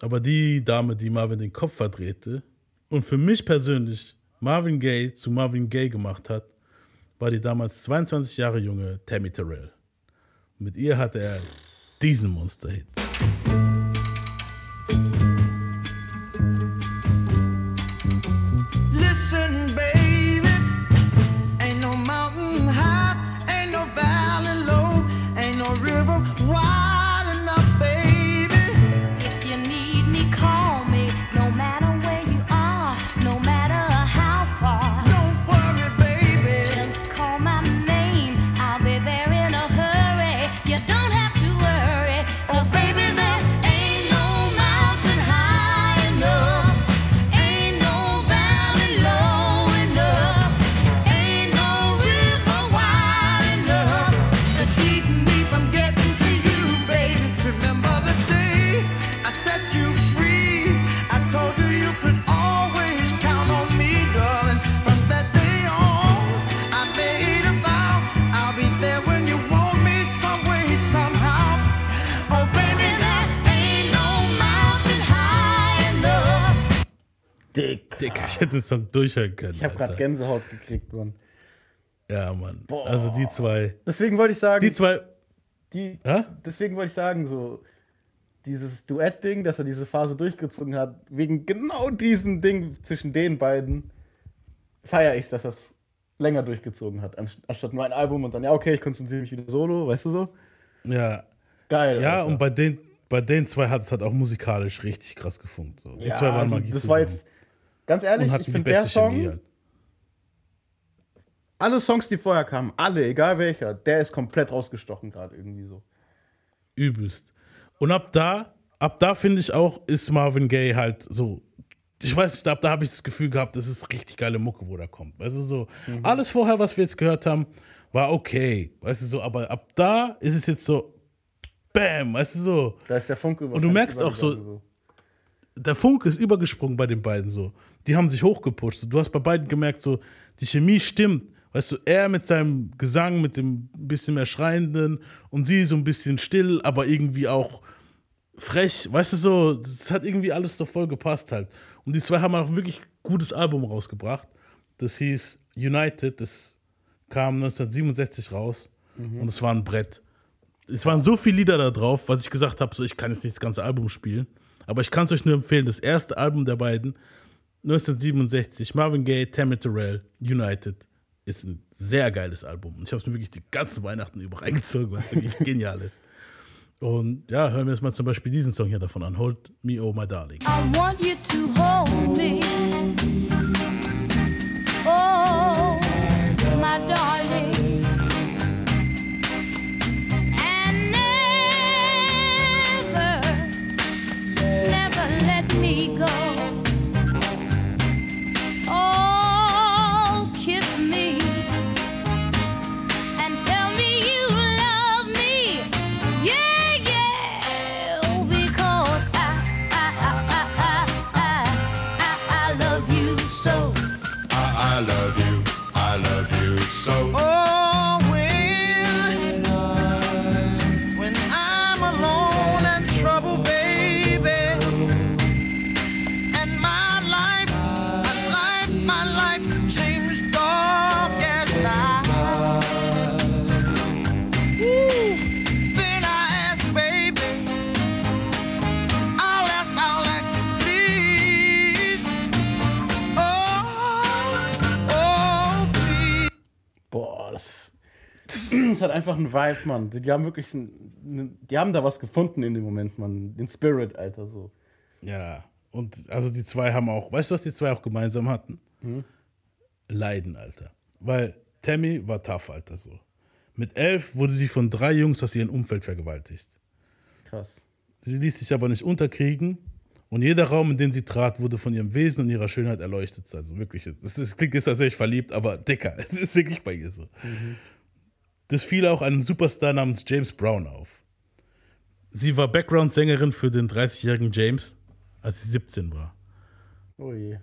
Speaker 1: Aber die Dame, die Marvin den Kopf verdrehte und für mich persönlich Marvin Gaye zu Marvin Gaye gemacht hat, war die damals 22 Jahre junge Tammy Terrell. Mit ihr hatte er diesen Monster-Hit. Ich hätte den Song durchhören können.
Speaker 2: Ich habe gerade. Gänsehaut gekriegt, Mann.
Speaker 1: Ja, Mann.
Speaker 2: Boah.
Speaker 1: Also die zwei.
Speaker 2: Deswegen wollte ich sagen,
Speaker 1: Die zwei.
Speaker 2: die,
Speaker 1: Hä?
Speaker 2: deswegen wollte ich sagen, so dieses Duett-Ding, dass er diese Phase durchgezogen hat, wegen genau diesem Ding zwischen den beiden, feiere ich, dass er es länger durchgezogen hat, anst- anstatt nur ein Album und dann, ja, okay, ich konzentriere mich wieder solo, weißt du so?
Speaker 1: Ja.
Speaker 2: Geil.
Speaker 1: Ja,
Speaker 2: Alter.
Speaker 1: und bei den, bei den zwei hat es halt auch musikalisch richtig krass gefunkt. So. Die
Speaker 2: Ja,
Speaker 1: zwei waren
Speaker 2: die-
Speaker 1: Magie
Speaker 2: Das war
Speaker 1: zusammen.
Speaker 2: jetzt, ganz ehrlich, ich finde der Song,
Speaker 1: Chemie halt.
Speaker 2: alle Songs, die vorher kamen, alle, egal welcher, der ist komplett rausgestochen gerade irgendwie so.
Speaker 1: Übelst. Und ab da, ab da finde ich auch, ist Marvin Gaye halt so. Ich weiß nicht, ab da habe ich das Gefühl gehabt, das ist richtig geile Mucke, wo da kommt. Weißt du, so,
Speaker 2: Mhm.
Speaker 1: alles vorher, was wir jetzt gehört haben, war okay. Weißt du, so, aber ab da ist es jetzt so, bam, weißt du, so.
Speaker 2: Da ist der Funke
Speaker 1: Und du merkst auch so-
Speaker 2: übergegangen,
Speaker 1: der Funke ist übergesprungen bei den beiden so. Die haben sich hochgepusht. Du hast bei beiden gemerkt, so, die Chemie stimmt. Weißt du, er mit seinem Gesang, mit dem bisschen mehr Schreienden und sie so ein bisschen still, aber irgendwie auch frech. Weißt du, so, das hat irgendwie alles so voll gepasst halt. Und die zwei haben auch ein wirklich gutes Album rausgebracht. Das hieß United, das kam 1967 raus und es war ein Brett. Es waren so viele Lieder da drauf, was ich gesagt habe, so ich kann jetzt nicht das ganze Album spielen, aber ich kann es euch nur empfehlen, das erste Album der beiden, 1967, Marvin Gaye, Tammy Terrell, United, ist ein sehr geiles Album. Und ich habe es mir wirklich die ganzen Weihnachten über reingezogen, weil es wirklich genial ist. Und ja, hören wir jetzt mal zum Beispiel diesen Song hier davon an, Hold Me Oh My Darling.
Speaker 4: I want you to hold me.
Speaker 2: Das hat einfach einen Vibe, Mann. Die, die haben wirklich, ein, die haben da was gefunden in dem Moment, Mann. Den Spirit, Alter, so.
Speaker 1: Ja, und also die zwei haben auch, weißt du, was die zwei auch gemeinsam hatten? Leiden, Alter. Weil Tammy war tough, Alter, so. Mit elf wurde sie von drei Jungs aus ihrem Umfeld vergewaltigt.
Speaker 2: Krass.
Speaker 1: Sie ließ sich aber nicht unterkriegen und jeder Raum, in den sie trat, wurde von ihrem Wesen und ihrer Schönheit erleuchtet. Also wirklich, das, das klingt jetzt tatsächlich verliebt, aber dicker, es ist wirklich bei ihr so. Das fiel auch einem Superstar namens James Brown auf. Sie war Background-Sängerin für den 30-jährigen James, als sie 17 war.
Speaker 2: Oh je.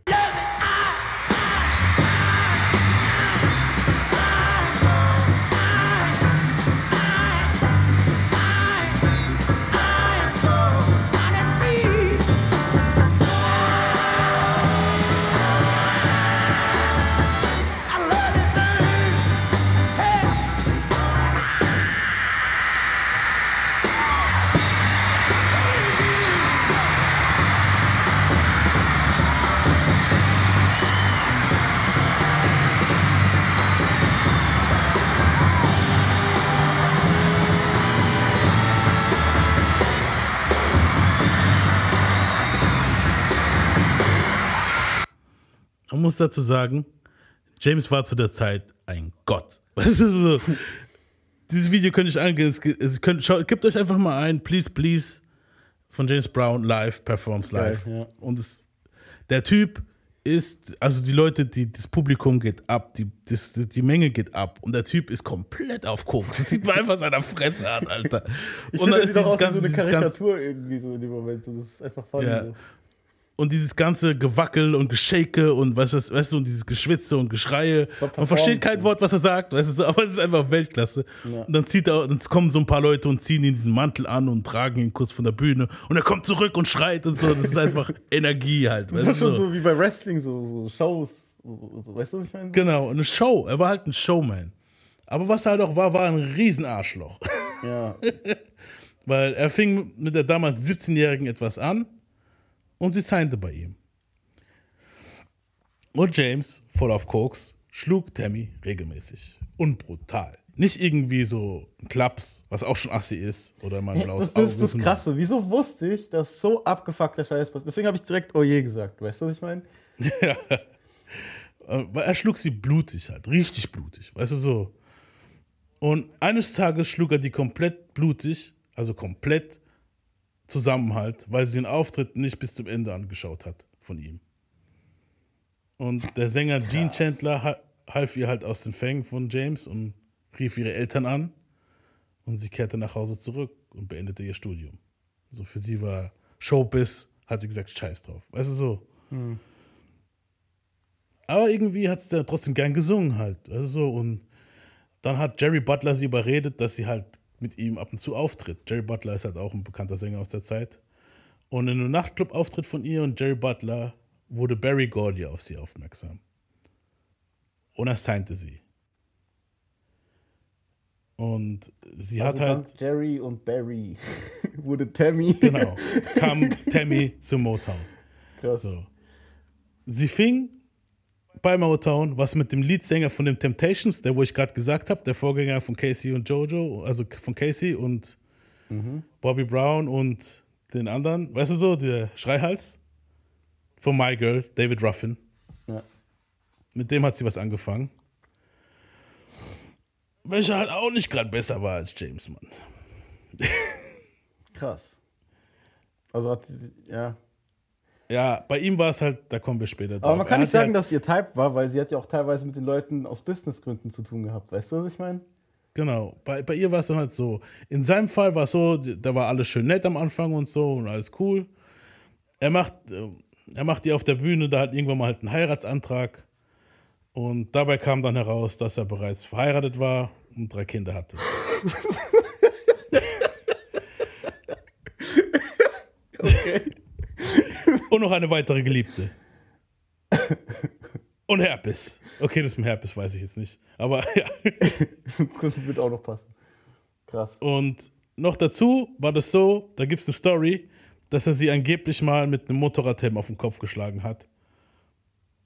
Speaker 1: Muss dazu sagen, James war zu der Zeit ein Gott. So, dieses Video könnt ihr euch angehen. Es, es könnt, schaut, gebt euch einfach mal ein, Please, Please von James Brown live, performs live.
Speaker 2: Geil, ja.
Speaker 1: Und es, der Typ ist, also die Leute, die, das Publikum geht ab, die, das, die Menge geht ab und der Typ ist komplett auf Koks. Das sieht man einfach seiner Fresse an, Alter.
Speaker 2: Ich
Speaker 1: und dann
Speaker 2: das sieht auch aus wie so eine
Speaker 1: ganze-
Speaker 2: Karikatur irgendwie so in dem Moment. Das ist einfach funny.
Speaker 1: Ja.
Speaker 2: So.
Speaker 1: Und dieses ganze Gewackel und Geschake und weißt, du, weißt du, und dieses Geschwitze und Geschreie. Man versteht kein. Wort, was er sagt, weißt du, aber es ist einfach Weltklasse. Und dann zieht er, dann kommen so ein paar Leute und ziehen ihn diesen Mantel an und tragen ihn kurz von der Bühne und er kommt zurück und schreit und so. Das ist einfach Energie halt. Weißt
Speaker 2: Das ist schon
Speaker 1: so.
Speaker 2: so wie bei Wrestling, so, so Shows. So, so, weißt du, was ich meine?
Speaker 1: Genau, eine Show. Er war halt ein Showman. Aber was er halt auch war, war ein Riesenarschloch.
Speaker 2: Ja.
Speaker 1: Weil er fing mit der damals 17-Jährigen etwas an und sie signte bei ihm. Und James, voll auf Koks, schlug Tammy regelmäßig und brutal. Nicht irgendwie so ein Klaps, was auch schon assi ist, oder mal ein blaues
Speaker 2: Das, das
Speaker 1: Auge.
Speaker 2: ist das Krasse. Wieso wusste ich, dass so abgefuckter Scheiß passiert? Deswegen habe ich direkt Oje gesagt. Weißt du, was ich meine?
Speaker 1: Äh, Weil er schlug sie blutig halt, richtig blutig, weißt du so. Und eines Tages schlug er die komplett blutig, also komplett zusammen halt, weil sie den Auftritt nicht bis zum Ende angeschaut hat von ihm. Und der Sänger Gene Chandler ha- half ihr halt aus den Fängen von James und rief ihre Eltern an und sie kehrte nach Hause zurück und beendete ihr Studium. So für sie war Showbiz, hat sie gesagt, scheiß drauf. Weißt du so. Aber irgendwie hat sie trotzdem gern gesungen halt. Also so. Und dann hat Jerry Butler sie überredet, dass sie halt mit ihm ab und zu auftritt. Jerry Butler ist halt auch ein bekannter Sänger aus der Zeit. Und in einem Nachtclub-Auftritt von ihr und Jerry Butler wurde Barry Gordy auf sie aufmerksam. Und er signte sie. Und sie
Speaker 2: Also
Speaker 1: hat halt.
Speaker 2: Jerry und Barry wurde Tammy.
Speaker 1: Genau. Kam Tammy zu Motown.
Speaker 2: Krass.
Speaker 1: So. Sie fing bei Motown, was mit dem Leadsänger von den Temptations, der, wo ich gerade gesagt habe, der Vorgänger von Casey und Jojo, also von Casey und Bobby Brown und den anderen, weißt du so, der Schreihals von My Girl, David Ruffin.
Speaker 2: Ja.
Speaker 1: Mit dem hat sie was angefangen. Welcher halt auch nicht gerade besser war als James, Mann.
Speaker 2: Krass. Also hat sie, ja.
Speaker 1: Ja, bei ihm war es halt, da kommen wir später drauf.
Speaker 2: Aber man kann nicht sagen,
Speaker 1: halt-
Speaker 2: dass ihr Type war, weil sie hat ja auch teilweise mit den Leuten aus Businessgründen zu tun gehabt. Weißt du, was ich meine?
Speaker 1: Genau. Bei, bei ihr war es dann halt so. In seinem Fall war es so, da war alles schön nett am Anfang und so und alles cool. Er macht, äh, er macht ihr auf der Bühne da halt irgendwann mal halt einen Heiratsantrag. Und dabei kam dann heraus, dass er bereits verheiratet war und drei Kinder hatte. Und noch eine weitere Geliebte. Und Herpes. Okay, das mit Herpes weiß ich jetzt nicht. Aber ja.
Speaker 2: Wird auch noch passen. Krass.
Speaker 1: Und noch dazu war das so, da gibt es eine Story, dass er sie angeblich mal mit einem Motorradhelm auf den Kopf geschlagen hat.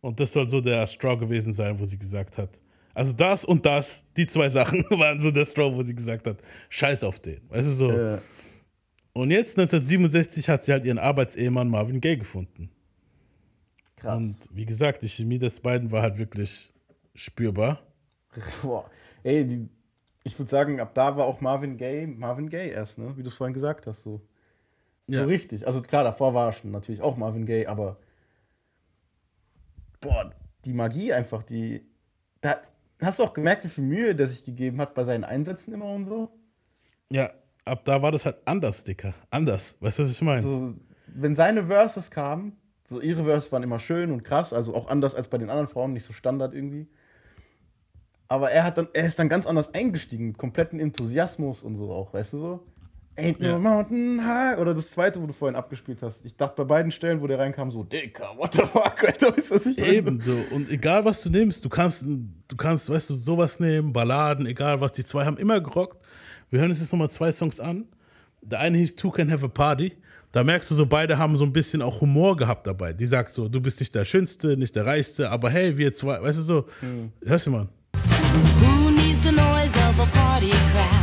Speaker 1: Und das soll so der Straw gewesen sein, wo sie gesagt hat. Also das und das, die zwei Sachen waren so der Straw, wo sie gesagt hat, scheiß auf den. Weißt du so.
Speaker 2: Äh,
Speaker 1: Und jetzt, 1967, hat sie halt ihren Arbeitsehemann Marvin Gaye gefunden.
Speaker 2: krass.
Speaker 1: Und wie gesagt, die Chemie des beiden war halt wirklich spürbar.
Speaker 2: Boah. Ey, die, ich würde sagen, ab da war auch Marvin Gaye, Marvin Gaye erst, ne? Wie du es vorhin gesagt hast. So.
Speaker 1: Ja.
Speaker 2: so richtig. Also klar, davor war schon natürlich auch Marvin Gaye, aber boah, die Magie einfach, die. Da hast du auch gemerkt, wie viel Mühe der sich gegeben hat bei seinen Einsätzen immer und so.
Speaker 1: Ja, ab da war das halt anders, Dicker. Anders. Weißt du, was ich meine?
Speaker 2: So, wenn seine Verses kamen, so ihre Verses waren immer schön und krass, also auch anders als bei den anderen Frauen, nicht so Standard irgendwie. Aber er hat dann, er ist dann ganz anders eingestiegen, mit kompletten Enthusiasmus und so auch, weißt du so? Ain't no
Speaker 1: Ja.
Speaker 2: mountain high. Oder das zweite, wo du vorhin abgespielt hast. Ich dachte bei beiden Stellen, wo der reinkam, so, Dicker, what the fuck, Alter, ist das nicht
Speaker 1: Ebenso. Und egal was du nimmst, du kannst, du kannst, weißt du, sowas nehmen, Balladen, egal was, die zwei haben immer gerockt. Wir hören uns jetzt nochmal zwei Songs an. Der eine hieß Two Can Have a Party. Da merkst du so, beide haben so ein bisschen auch Humor gehabt dabei. Die sagt so, du bist nicht der Schönste, nicht der Reichste, aber hey, wir zwei, weißt du so, hörst du mal.
Speaker 4: Who needs the noise of a party crowd?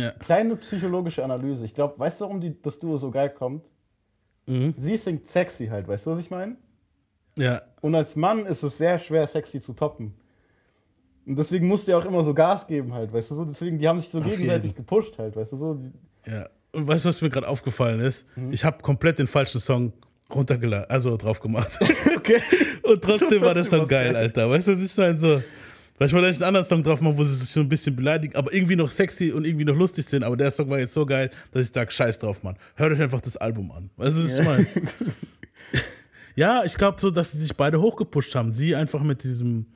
Speaker 1: Ja.
Speaker 2: Kleine psychologische Analyse. Ich glaube, weißt du, warum die, das Duo so geil kommt?
Speaker 1: Mhm.
Speaker 2: Sie singt sexy halt, weißt du, was ich meine?
Speaker 1: Ja.
Speaker 2: Und als Mann ist es sehr schwer, sexy zu toppen. Und deswegen musste er auch immer so Gas geben halt, weißt du so. Deswegen, die haben sich so
Speaker 1: Auf
Speaker 2: gegenseitig
Speaker 1: jeden.
Speaker 2: gepusht halt, weißt du so.
Speaker 1: Ja. Und weißt du, was mir gerade aufgefallen ist?
Speaker 2: Mhm.
Speaker 1: Ich habe komplett den falschen Song runtergeladen, also drauf gemacht.
Speaker 2: Okay.
Speaker 1: Und trotzdem war Song
Speaker 2: war's
Speaker 1: geil. Alter. Weißt du, was ich meine? So, ich wollte eigentlich einen anderen Song drauf machen, wo sie sich schon ein bisschen beleidigen, aber irgendwie noch sexy und irgendwie noch lustig sind. Aber der Song war jetzt so geil, dass ich sage, scheiß drauf, Mann. Hört euch einfach das Album an. Weißt du, was ich meine? ja, ich glaube so, dass sie sich beide hochgepusht haben. Sie einfach mit diesem,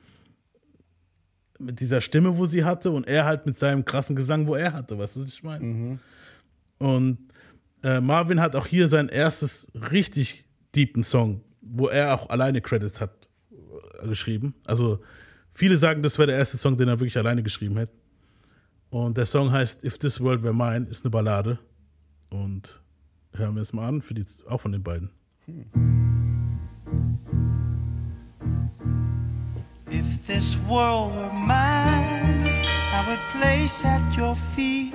Speaker 1: mit dieser Stimme, wo sie hatte, und er halt mit seinem krassen Gesang, wo er hatte. Weißt du, was ich meine? Und äh, Marvin hat auch hier sein erstes richtig deepen Song, wo er auch alleine Credits hat äh, geschrieben. Also viele sagen, das wäre der erste Song, den er wirklich alleine geschrieben hat. Und der Song heißt If This World Were Mine, ist eine Ballade. Und hören wir es mal an, für die, auch von den beiden.
Speaker 3: If this world were mine, I would place at your feet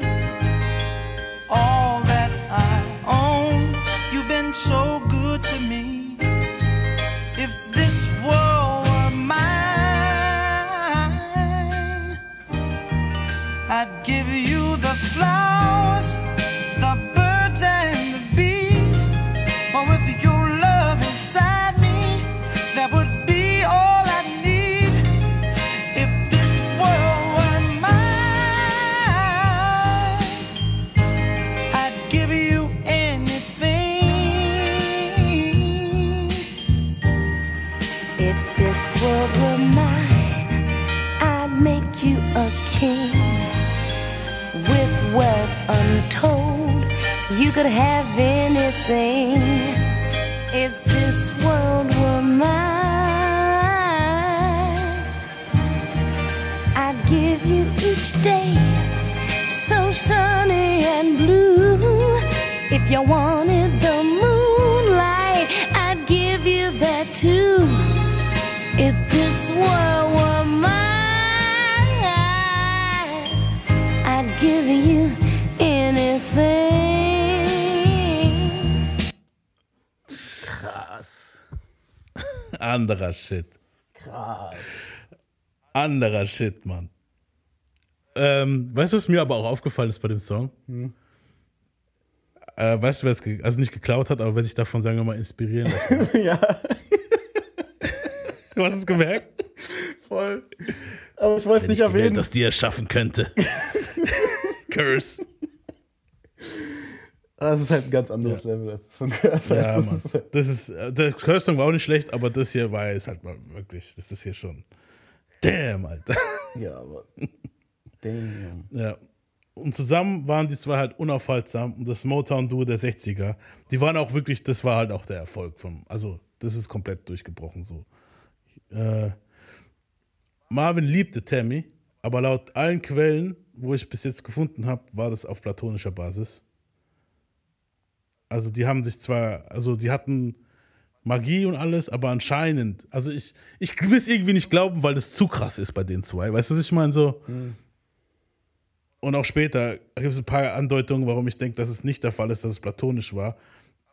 Speaker 3: all that I own. You've been so good to me. I'd give you the flowers,
Speaker 4: could have anything. If this world were mine, I'd give you each day so sunny and blue. If you wanted the moonlight, I'd give you that too. If this world were mine, I'd give you
Speaker 1: Anderer Shit.
Speaker 2: Krass.
Speaker 1: Anderer Shit, Mann. Ähm, weißt du, was mir aber auch aufgefallen ist bei dem Song? Äh, weißt du, wer es also nicht geklaut hat, aber wer sich davon, sagen wir mal, inspirieren lassen.
Speaker 2: ja,
Speaker 1: du hast es gemerkt?
Speaker 2: voll. Aber ich wollte es nicht
Speaker 1: die Welt
Speaker 2: erwähnen.
Speaker 1: aus dir erschaffen könnte. Curse.
Speaker 2: Das ist halt ein ganz anderes Level als das von Curse.
Speaker 1: Ja,
Speaker 2: Das
Speaker 1: Mann.
Speaker 2: ist halt-
Speaker 1: Das ist, äh, der Curse-Song war auch nicht schlecht, aber das hier war jetzt halt mal wirklich, das ist hier schon. Damn, Alter.
Speaker 2: Ja, aber. Damn.
Speaker 1: Ja. Und zusammen waren die zwei halt unaufhaltsam und das Motown-Duo der 60er, die waren auch wirklich, das war halt auch der Erfolg vom, also das ist komplett durchgebrochen so. Äh, Marvin liebte Tammy, aber laut allen Quellen, wo ich bis jetzt gefunden habe, war das auf platonischer Basis. Also die haben sich zwar, also die hatten Magie und alles, aber anscheinend, also ich, ich will es irgendwie nicht glauben, weil das zu krass ist bei den zwei. Weißt du, was ich meine? So. Und auch später gibt es ein paar Andeutungen, warum ich denke, dass es nicht der Fall ist, dass es platonisch war.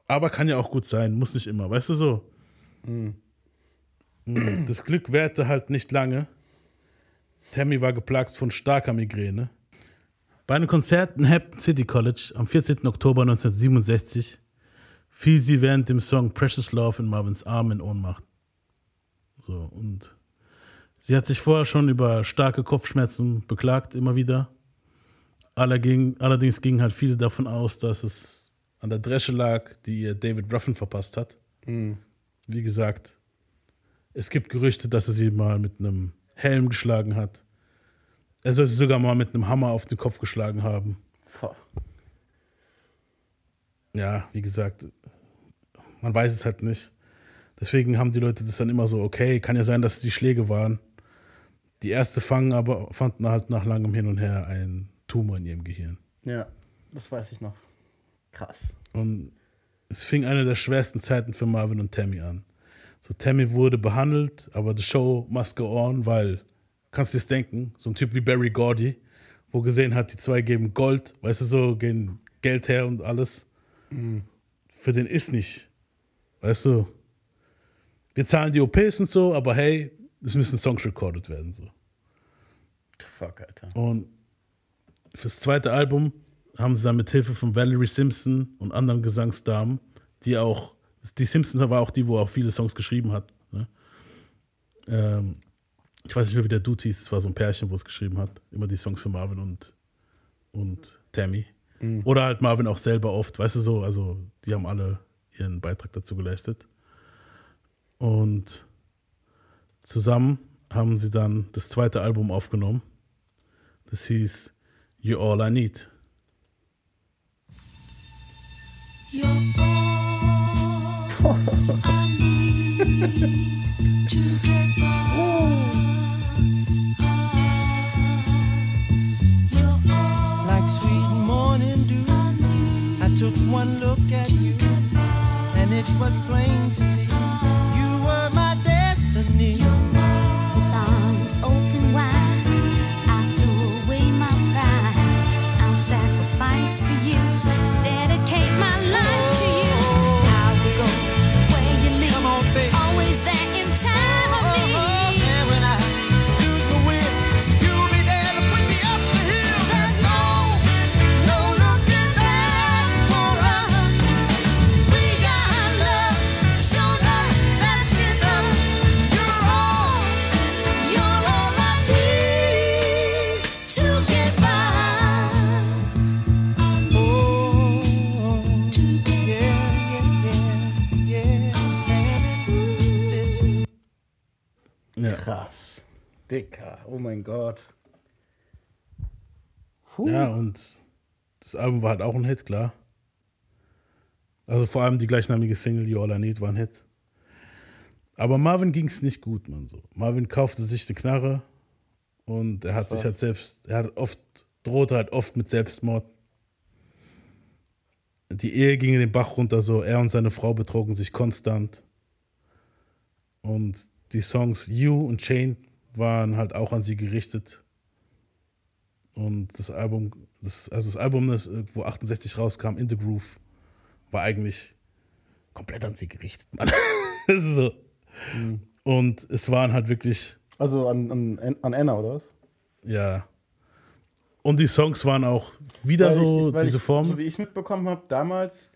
Speaker 1: Aber kann ja auch gut sein, muss nicht immer, weißt du so. Mm. Das Glück währte halt nicht lange. Tammy war geplagt von starker Migräne. Bei einem Konzert in Hampton City College am 14. Oktober 1967 fiel sie während dem Song Precious Love in Marvins Arm in Ohnmacht. So, und sie hat sich vorher schon über starke Kopfschmerzen beklagt, immer wieder. Allerdings, gingen halt viele davon aus, dass es an der Dresche lag, die ihr David Ruffin verpasst hat. Wie gesagt, es gibt Gerüchte, dass er sie mal mit einem Helm geschlagen hat. Er soll sie sogar mal mit einem Hammer auf den Kopf geschlagen haben.
Speaker 2: Boah.
Speaker 1: Ja, wie gesagt, man weiß es halt nicht. Deswegen haben die Leute das dann immer so, okay, kann ja sein, dass es die Schläge waren. Die Ärzte fangen aber, fanden halt nach langem Hin und Her einen Tumor in ihrem Gehirn.
Speaker 2: Ja, das weiß ich noch. Krass.
Speaker 1: Und es fing eine der schwersten Zeiten für Marvin und Tammy an. So, Tammy wurde behandelt, aber the show must go on, weil, kannst du dir das denken, so ein Typ wie Barry Gordy, wo gesehen hat, die zwei geben Gold, weißt du so, gehen Geld her und alles. Für den ist nicht. Weißt du, wir zahlen die OPs und so, aber hey, es müssen Songs recorded werden. So.
Speaker 2: Fuck, Alter.
Speaker 1: Und fürs zweite Album haben sie dann mit Hilfe von Valerie Simpson und anderen Gesangsdamen, die auch, die Simpson war auch die, wo auch viele Songs geschrieben hat. Ne? Ähm, ich weiß nicht mehr, wie der Dude hieß, es war so ein Pärchen, wo es geschrieben hat. Immer die Songs für Marvin und, und Tammy. Oder halt Marvin auch selber oft, weißt du so, also die haben alle ihren Beitrag dazu geleistet. Und zusammen haben sie dann das zweite Album aufgenommen. Das hieß You're All I Need.
Speaker 4: You're all I need to get by.
Speaker 3: Took one look at you, and it was plain to see
Speaker 1: Ja.
Speaker 2: Krass. Dicker. Oh mein Gott.
Speaker 1: ja, und das Album war halt auch ein Hit, klar. Also vor allem die gleichnamige Single You All I Need war ein Hit. Aber Marvin ging es nicht gut, man so. Marvin kaufte sich eine Knarre und er hat sich halt selbst, er hat oft, drohte halt oft mit Selbstmord. Die Ehe ging in den Bach runter, so er und seine Frau betrogen sich konstant. Und die Songs You und Chain waren halt auch an sie gerichtet. Und das Album, das, also das Album, das, äh, wo 68 rauskam, In the Groove, war eigentlich komplett an sie gerichtet. Mann. das ist so. Und es waren halt wirklich,
Speaker 2: Also an, an, an Anna, oder was?
Speaker 1: ja. Und die Songs waren auch wieder
Speaker 2: Weil
Speaker 1: so
Speaker 2: ich,
Speaker 1: diese
Speaker 2: ich,
Speaker 1: Form.
Speaker 2: So wie ich mitbekommen habe, damals,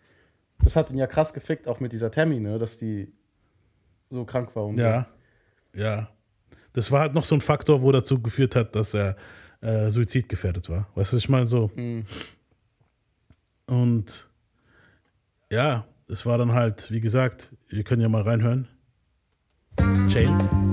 Speaker 2: das hat ihn ja krass gefickt, auch mit dieser Tammy, ne, dass die so krank war. Und
Speaker 1: Ja, ja. Das war halt noch so ein Faktor, wo dazu geführt hat, dass er äh, suizidgefährdet war. Weißt du, was ich meine so. Und ja, es war dann halt, wie gesagt, wir können ja mal reinhören. Chain.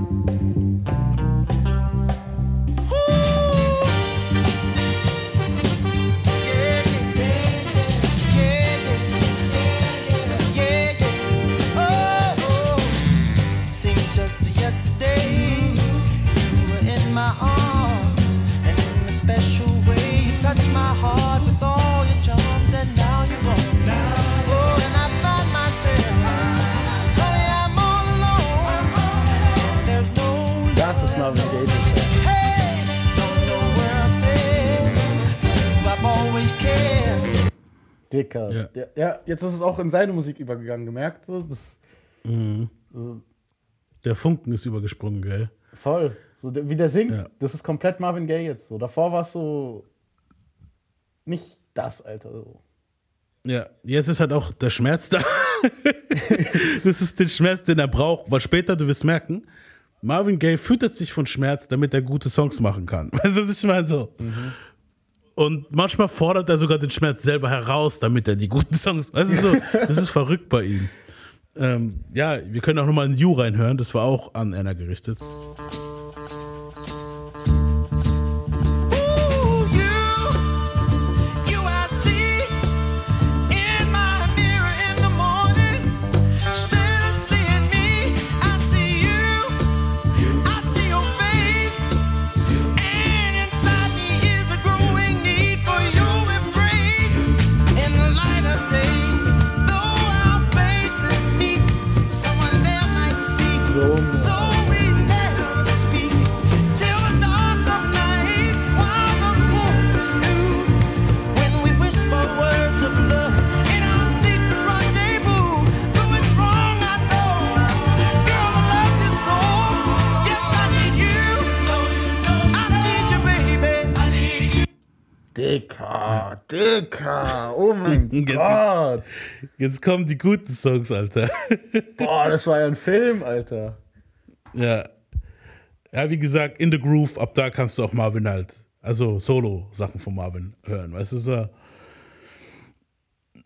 Speaker 2: Dicker.
Speaker 1: Ja.
Speaker 2: Ja. ja, jetzt ist es auch in seine Musik übergegangen, gemerkt? So, das, so,
Speaker 1: Der Funken ist übergesprungen, gell?
Speaker 2: voll. So, der- wie der singt,
Speaker 1: Ja.
Speaker 2: das ist komplett Marvin Gaye jetzt. So. Davor war es so nicht das, Alter. So.
Speaker 1: Ja, jetzt ist halt auch der Schmerz da. das ist den Schmerz, den er braucht, weil später, du wirst merken, Marvin Gaye füttert sich von Schmerz, damit er gute Songs machen kann. Weißt du, was ich meine? So. Und manchmal fordert er sogar den Schmerz selber heraus, damit er die guten Songs. Weißt du, so, das ist verrückt bei ihm. Ähm, ja, wir können auch nochmal in You reinhören, das war auch an Anna gerichtet.
Speaker 2: Dicker, Dicker, oh mein
Speaker 1: Jetzt-
Speaker 2: Gott.
Speaker 1: Jetzt kommen die guten Songs, Alter.
Speaker 2: Boah, das war ja ein Film, Alter.
Speaker 1: ja. Ja, wie gesagt, in the Groove, ab da kannst du auch Marvin halt, also Solo-Sachen von Marvin hören, weißt du so.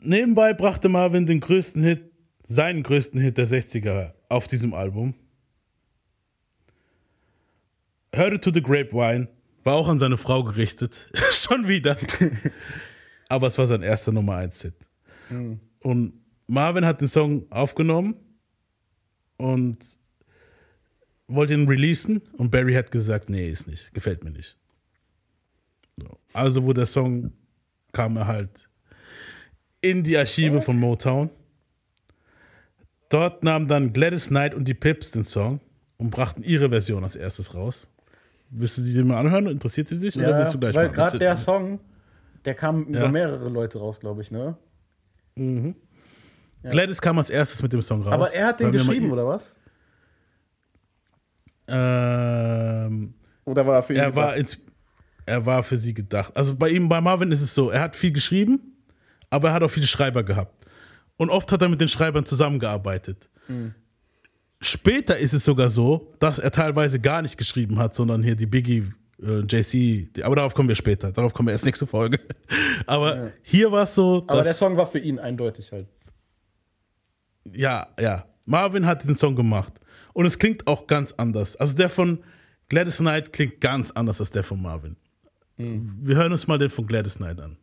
Speaker 1: Nebenbei brachte Marvin den größten Hit, seinen größten Hit der 60er auf diesem Album. It to the Grapevine, war auch an seine Frau gerichtet, schon wieder. Aber es war sein erster Nummer 1 Hit. Und Marvin hat den Song aufgenommen und wollte ihn releasen und Barry hat gesagt, nee, ist nicht, gefällt mir nicht. So. Also wo der Song kam er halt in die Archive von Motown. Dort nahmen dann Gladys Knight und die Pips den Song und brachten ihre Version als erstes raus. Willst du die dir mal anhören? Interessiert sie dich? oder
Speaker 2: Ja,
Speaker 1: willst du gleich
Speaker 2: weil gerade der Song, der kam
Speaker 1: Ja.
Speaker 2: über mehrere Leute raus, glaube ich, ne?
Speaker 1: Gladys kam als erstes mit dem Song raus.
Speaker 2: Aber er hat den geschrieben, oder was?
Speaker 1: Ähm,
Speaker 2: Oder war er für ihn
Speaker 1: er war,
Speaker 2: gedacht?
Speaker 1: ins, er war für sie gedacht. Also bei ihm, bei Marvin ist es so, er hat viel geschrieben, aber er hat auch viele Schreiber gehabt. Und oft hat er mit den Schreibern zusammengearbeitet. Später ist es sogar so, dass er teilweise gar nicht geschrieben hat, sondern hier die Biggie, äh, JC, die, aber darauf kommen wir später. Darauf kommen wir erst nächste Folge. Aber hier war es so,
Speaker 2: Aber der Song war für ihn eindeutig halt.
Speaker 1: ja, ja, Marvin hat den Song gemacht. Und es klingt auch ganz anders. Also der von Gladys Knight klingt ganz anders als der von Marvin. Wir hören uns mal den von Gladys Knight an.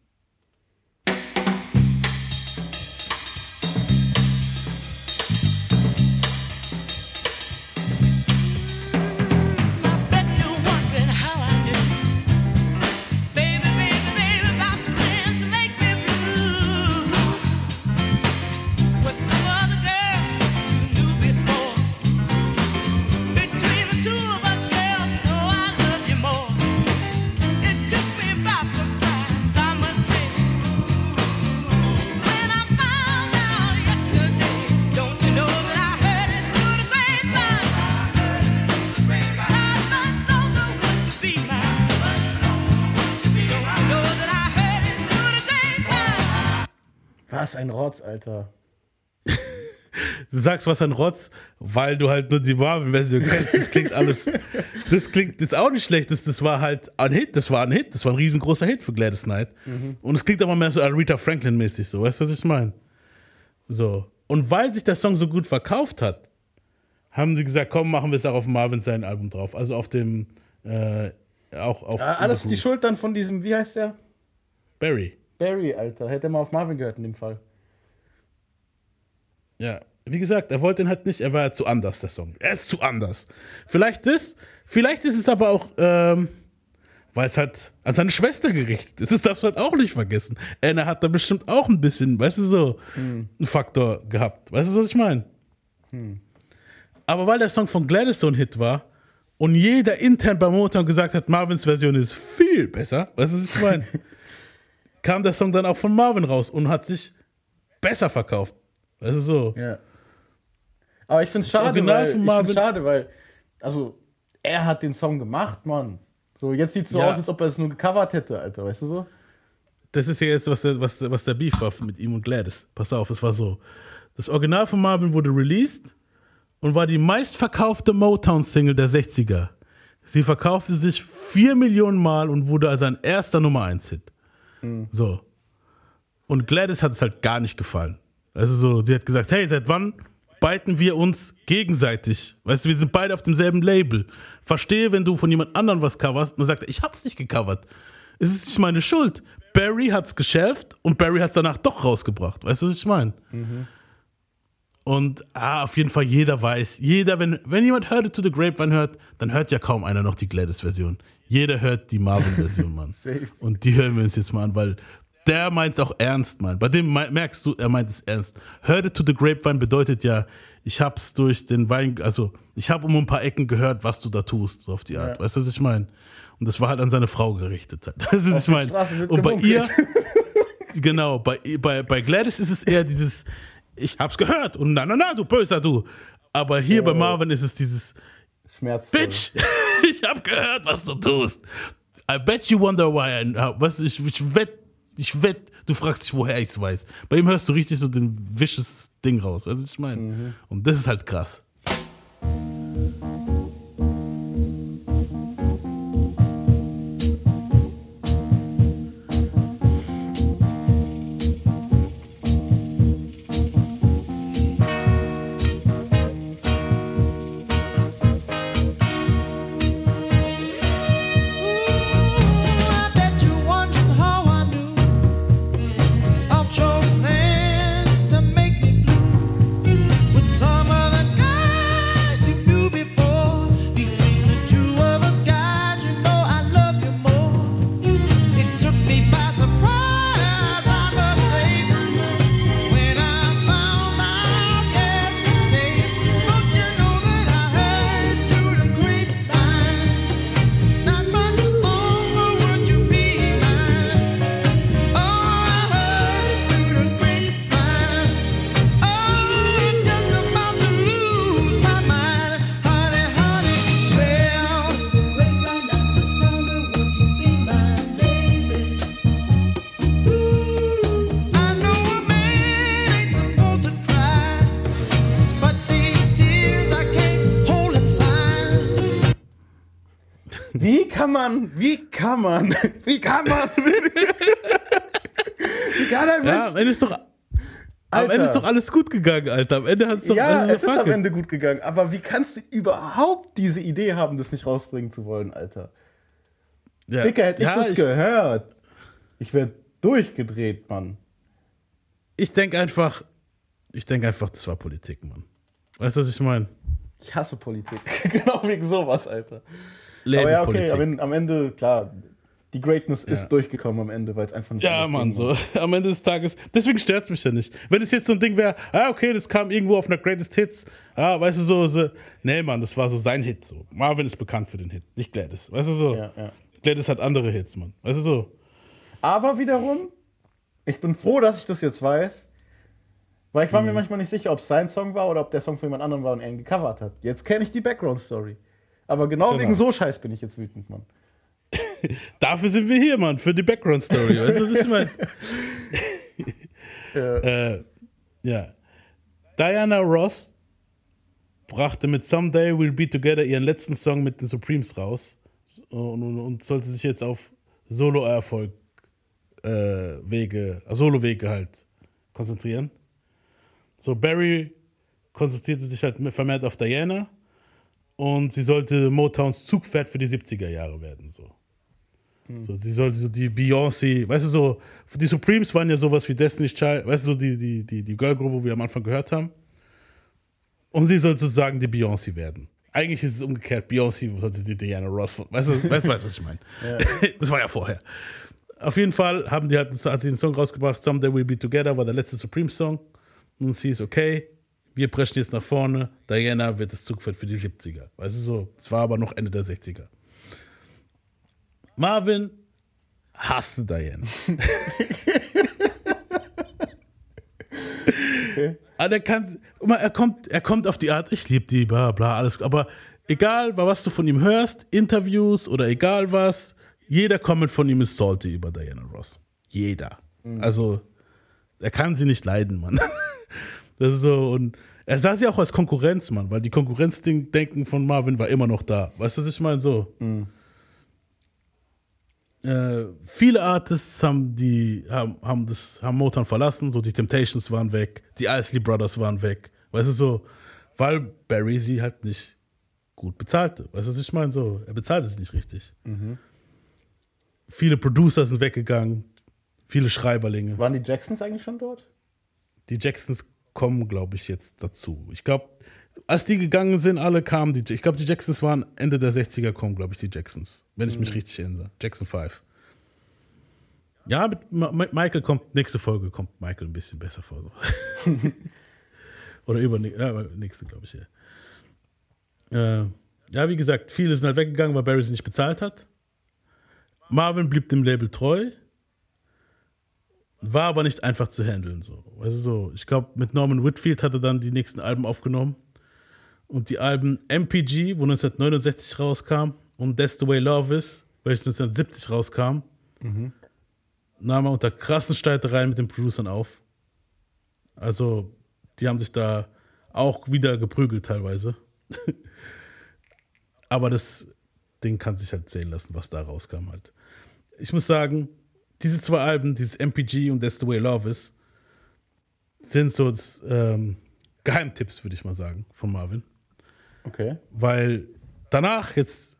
Speaker 2: Was ein Rotz, Alter.
Speaker 1: Du sagst was an Rotz, weil du halt nur die Marvin-Version kennst. Das klingt alles. Das klingt jetzt auch nicht schlecht. Das, das war halt ein Hit. Das war ein Hit. Das war ein riesengroßer Hit für Gladys Knight. Und es klingt aber mehr so Aretha Franklin-mäßig so. Weißt du, was ich meine? So. Und weil sich der Song so gut verkauft hat, haben sie gesagt, komm, machen wir es auch auf Marvin sein Album drauf. Also auf dem, äh, auch auf
Speaker 2: Ja, alles die Schuld dann von diesem, wie heißt der?
Speaker 1: Barry.
Speaker 2: Barry, Alter. Hätte er mal auf Marvin gehört in dem Fall.
Speaker 1: Ja, wie gesagt, er wollte ihn halt nicht, er war ja zu anders, der Song. Er ist zu anders. Vielleicht das, vielleicht ist es aber auch, ähm, weil es halt an seine Schwester gerichtet ist. Das darfst du halt auch nicht vergessen. Anna hat da bestimmt auch ein bisschen, weißt du, so einen Faktor gehabt. Weißt du, was ich meine? Aber weil der Song von Gladys so ein Hit war und jeder intern bei Motown gesagt hat, Marvins Version ist viel besser, weißt du, was ich meine? kam der Song dann auch von Marvin raus und hat sich besser verkauft. Weißt du, so.
Speaker 2: Ja. Aber ich finde es
Speaker 1: Das
Speaker 2: schade, weil,
Speaker 1: von
Speaker 2: ich find's schade, weil, also, er hat den Song gemacht, Mann. So, jetzt sieht es so
Speaker 1: Ja.
Speaker 2: aus, als ob er es nur gecovert hätte, Alter, weißt du so?
Speaker 1: Das ist ja jetzt, was der, was, was der Beef war mit ihm und Gladys. Pass auf, es war so. Das Original von Marvin wurde released und war die meistverkaufte Motown-Single der 60er. Sie verkaufte sich 4 Millionen Mal und wurde als ein erster Nummer 1-Hit. So. Und Gladys hat es halt gar nicht gefallen. Also so, sie hat gesagt, hey, seit wann beiten wir uns gegenseitig? Weißt du, wir sind beide auf demselben Label. Verstehe, wenn du von jemand anderem was coverst. Und dann sagt er, ich hab's nicht gecovert. Es ist nicht meine Schuld. Barry hat's geschärft und Barry hat's danach doch rausgebracht. Weißt du, was ich meine? Und ah, auf jeden Fall jeder weiß, jeder, wenn, wenn jemand Heard It to the Grapevine hört, dann hört ja kaum einer noch die Gladys-Version. Jeder hört die Marvin-Version, Mann. Und die hören wir uns jetzt mal an, weil der meint es auch ernst, Mann. Bei dem me- merkst du, er meint es ernst. Heard It to the Grapevine bedeutet ja, ich hab's durch den Wein, also ich habe um ein paar Ecken gehört, was du da tust, so auf die Art.
Speaker 2: Ja.
Speaker 1: Weißt du, was ich meine? Und das war halt an seine Frau gerichtet. Halt. Das ist, was ich meine. Und bei ihr, genau, bei, bei, bei Gladys ist es eher dieses, ich hab's gehört und na, na, na, du böser, du. Aber hier bei Marvin ist es dieses,
Speaker 2: Schmerzvoll.
Speaker 1: Bitch, ich hab gehört, was du tust. I bet you wonder why. I, uh, was, ich, ich wett, ich wett, du fragst dich, woher ich es weiß. Bei ihm hörst du richtig so den vicious Ding raus. Weißt du, was ich meine? Und das ist halt krass. Ende ist doch, am
Speaker 2: Alter.
Speaker 1: Ende ist doch alles gut gegangen, Alter. Am Ende hat es doch
Speaker 2: Ja,
Speaker 1: also,
Speaker 2: es ist am. Ende gut gegangen. Aber wie kannst du überhaupt diese Idee haben, das nicht rausbringen zu wollen, Alter?
Speaker 1: Ja.
Speaker 2: Dicker, hätte ich
Speaker 1: ja,
Speaker 2: das
Speaker 1: ich,
Speaker 2: gehört. Ich wäre durchgedreht, Mann.
Speaker 1: ich denke einfach, ich denke einfach, das war Politik, Mann. Weißt du, was ich meine?
Speaker 2: Ich hasse Politik. genau wegen sowas, Alter. Aber ja, okay, am am Ende, klar, die Greatness
Speaker 1: Ja.
Speaker 2: ist durchgekommen am Ende, weil es einfach nicht
Speaker 1: Ja, Mann, so. Am Ende des Tages. Deswegen stört es mich ja nicht. Wenn es jetzt so ein Ding wäre, ah, okay, das kam irgendwo auf einer Greatest Hits, ah, weißt du, so, so. Nee, Mann, das war so sein Hit. So. Marvin ist bekannt für den Hit, nicht Gladys. Weißt du so?
Speaker 2: Ja, ja.
Speaker 1: Gladys hat andere Hits, Mann. Weißt du so?
Speaker 2: Aber wiederum, ich bin froh, dass ich das jetzt weiß. Weil ich war mir manchmal nicht sicher, ob es sein Song war oder ob der Song von jemand anderem war und er ihn gecovert hat. Jetzt kenne ich die Background-Story. Aber genau,
Speaker 1: Genau.
Speaker 2: wegen so Scheiß bin ich jetzt wütend, Mann.
Speaker 1: Dafür sind wir hier, Mann, für die Background-Story. weißt du, was ich meine?
Speaker 2: Ja.
Speaker 1: äh, ja. Diana Ross brachte mit Someday We'll Be Together ihren letzten Song mit den Supremes raus und, und, und sollte sich jetzt auf Solo-Erfolg äh, Wege, äh, Solo-Wege halt konzentrieren. So, Barry konzentrierte sich halt vermehrt auf Diana und sie sollte Motowns Zugpferd für die 70er Jahre werden. So. So, sie sollte so die Beyoncé, weißt du, so, die Supremes waren ja sowas wie Destiny's Child, weißt du, so die, die, die, die Girlgruppe, wo wir am Anfang gehört haben. Und sie soll sozusagen die Beyoncé werden. Eigentlich ist es umgekehrt, Beyoncé sollte die Diana Ross, von- weißt du, weißt, du, weißt, was ich meine? Das war ja vorher. Auf jeden Fall haben die halt, hat sie den Song rausgebracht, Someday We'll Be Together, war der letzte Supreme-Song. Und sie ist okay, wir brechen jetzt nach vorne, Diana wird das Zugpferd für die 70er. Weißt du so, es war aber noch Ende der 60er. Marvin hasste Diana. Aber er, kann, er, kommt, er kommt auf die Art, ich liebe die, bla bla, alles. Aber egal, was du von ihm hörst, Interviews oder egal was, jeder Comment von ihm ist salty über Diana Ross. Jeder. Also, er kann sie nicht leiden, Mann. Das ist so, und er sah sie auch als Konkurrenz, Mann, weil die Konkurrenzdenken von Marvin war immer noch da. Weißt du, was ich meine? So. Äh, viele Artists haben die haben, haben das haben Motown verlassen, so die Temptations waren weg, die Isley Brothers waren weg, weißt du so, weil Barry sie halt nicht gut bezahlte, weißt du was ich meine so, er bezahlte sie nicht richtig. Viele Producer sind weggegangen, viele Schreiberlinge.
Speaker 2: Waren die Jacksons eigentlich schon dort?
Speaker 1: Die Jacksons kommen, glaube ich, jetzt dazu. Ich glaube, als die gegangen sind, alle kamen die. Ich glaube, die Jacksons waren Ende der 60er kommen, glaube ich, die Jacksons. Wenn ich mich richtig erinnere. Jackson 5. Ja, mit Ma- Michael kommt, nächste Folge kommt Michael ein bisschen besser vor. So. Oder über ja, nächste, glaube ich, ja. Äh, ja, wie gesagt, viele sind halt weggegangen, weil Barry sie nicht bezahlt hat. Marvin blieb dem Label treu. War aber nicht einfach zu handeln. So. Also so, ich glaube, mit Norman Whitfield hat er dann die nächsten Alben aufgenommen. Und die Alben MPG, wo 1969 rauskam, und That's the Way Love Is, welches 1970 rauskam, nahm er unter krassen Streitereien mit den Producern auf. Also, die haben sich da auch wieder geprügelt teilweise. Aber das Ding kann sich halt sehen lassen, was da rauskam halt. Ich muss sagen, diese zwei Alben, dieses MPG und That's the Way Love Is, sind so ähm, Geheimtipps, würde ich mal sagen, von Marvin.
Speaker 2: Okay.
Speaker 1: Weil danach jetzt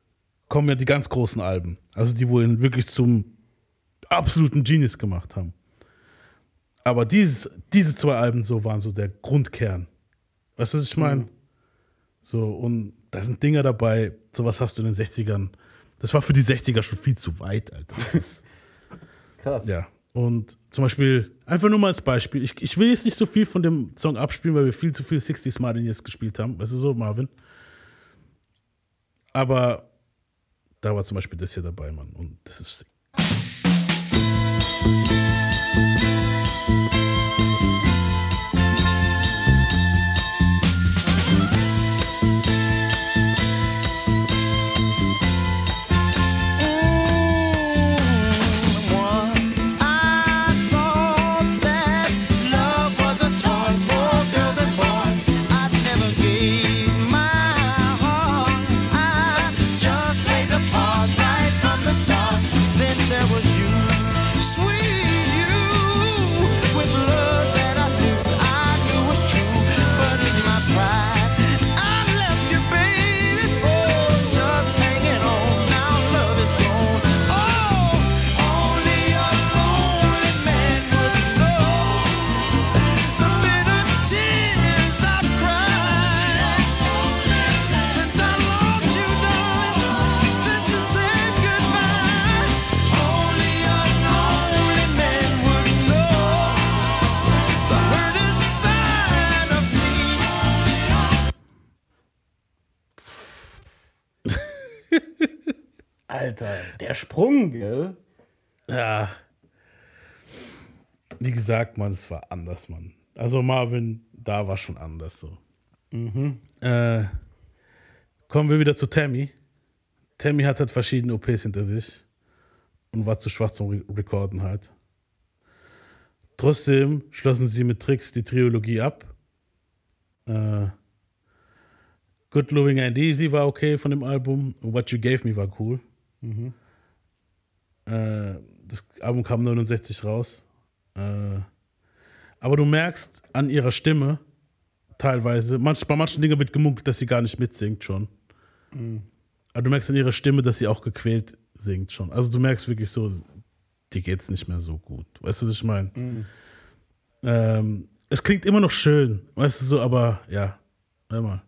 Speaker 1: kommen ja die ganz großen Alben. Also die, wo ihn wirklich zum absoluten Genius gemacht haben. Aber dieses, diese zwei Alben so waren so der Grundkern. Weißt du, was ich meine? So, und da sind Dinger dabei, sowas hast du in den 60ern. Das war für die 60er schon viel zu weit, Alter. Das ist,
Speaker 2: Krass.
Speaker 1: ja. Und zum Beispiel, einfach nur mal als Beispiel, ich, ich will jetzt nicht so viel von dem Song abspielen, weil wir viel zu viel 60s Martin jetzt gespielt haben. Weißt du so, Marvin? Aber da war zum Beispiel das hier dabei, Mann. Und das ist.
Speaker 3: Once
Speaker 2: Sprung, gell?
Speaker 1: Ja. Wie gesagt, Mann, es war anders, Mann. Also Marvin, da war schon anders so. Äh, kommen wir wieder zu Tammy. Tammy hat halt verschiedene OPs hinter sich und war zu schwach zum Re Recorden halt. Trotzdem schlossen sie mit Tricks die Trilogie ab. Äh, Good Loving and Easy war okay von dem Album und What You Gave Me war cool. Äh, das Album kam 69 raus. Äh, aber du merkst an ihrer Stimme teilweise, manch, bei manchen Dingen wird gemunkelt, dass sie gar nicht mitsingt schon. Aber du merkst an ihrer Stimme, dass sie auch gequält singt schon. Also du merkst wirklich so, dir geht's nicht mehr so gut. Weißt du, was ich meine? Ähm, es klingt immer noch schön, weißt du so, aber ja, hör mal.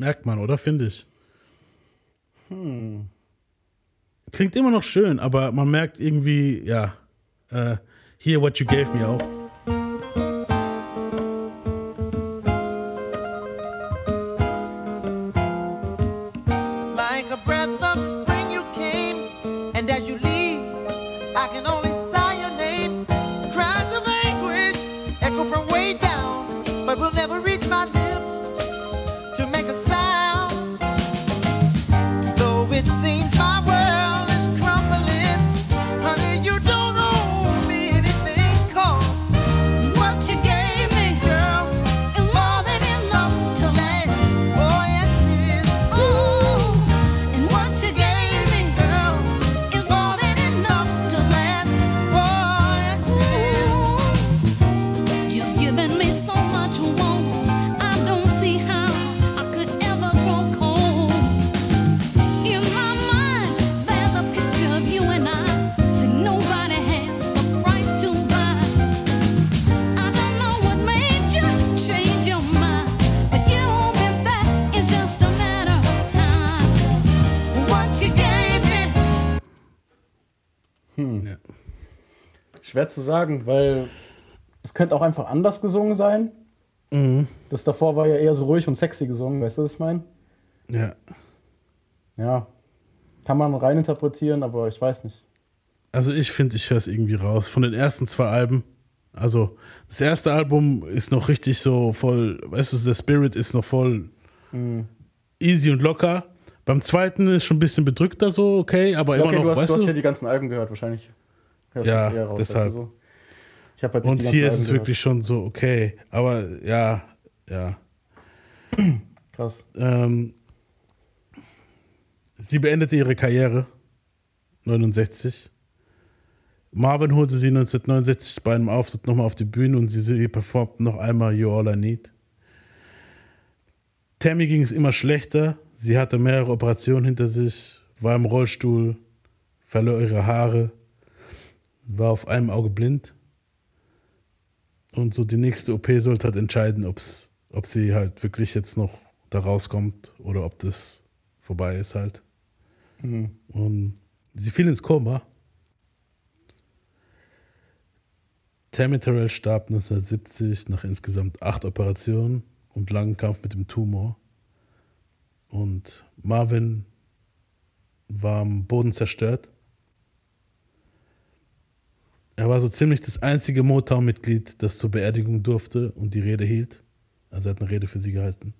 Speaker 1: Merkt man, oder? Finde ich. Klingt immer noch schön, aber man merkt irgendwie, ja, äh, Hear What You Gave Me auch.
Speaker 3: Sagen, weil es könnte auch einfach anders gesungen sein.
Speaker 1: Mhm.
Speaker 3: Das davor war ja eher so ruhig und sexy gesungen, weißt du, was ich meine?
Speaker 1: ja.
Speaker 3: Ja. Kann man reininterpretieren, aber ich weiß nicht.
Speaker 1: Also ich finde, ich höre es irgendwie raus. Von den ersten zwei Alben. Also das erste Album ist noch richtig so voll, weißt du, der Spirit ist noch voll easy und locker. Beim zweiten ist schon ein bisschen bedrückter so, okay, aber
Speaker 3: Ja,
Speaker 1: immer
Speaker 3: okay,
Speaker 1: noch,
Speaker 3: du, hast,
Speaker 1: weißt
Speaker 3: du hast ja die ganzen Alben gehört, wahrscheinlich. Hörst
Speaker 1: Ja,
Speaker 3: raus,
Speaker 1: deshalb.
Speaker 3: Weißt du, so. Halt
Speaker 1: und hier ist es
Speaker 3: gehört.
Speaker 1: wirklich schon so, okay. Aber ja, ja.
Speaker 3: krass.
Speaker 1: Ähm, sie beendete ihre Karriere 69. Marvin holte sie 1969 bei einem Auftritt nochmal auf die Bühne und sie, sie performten noch einmal You All I Need. Tammy ging es immer schlechter. Sie hatte mehrere Operationen hinter sich, war im Rollstuhl, verlor ihre Haare, war auf einem Auge blind. Und so die nächste OP sollte halt entscheiden, ob's, ob sie halt wirklich jetzt noch da rauskommt oder ob das vorbei ist halt. Und sie fiel ins Koma. Tammy Terrell starb 1970 nach insgesamt acht Operationen und langem Kampf mit dem Tumor. Und Marvin war am Boden zerstört. Er war so ziemlich das einzige Motown-Mitglied, das zur Beerdigung durfte und die Rede hielt. Also er hat eine Rede für sie gehalten.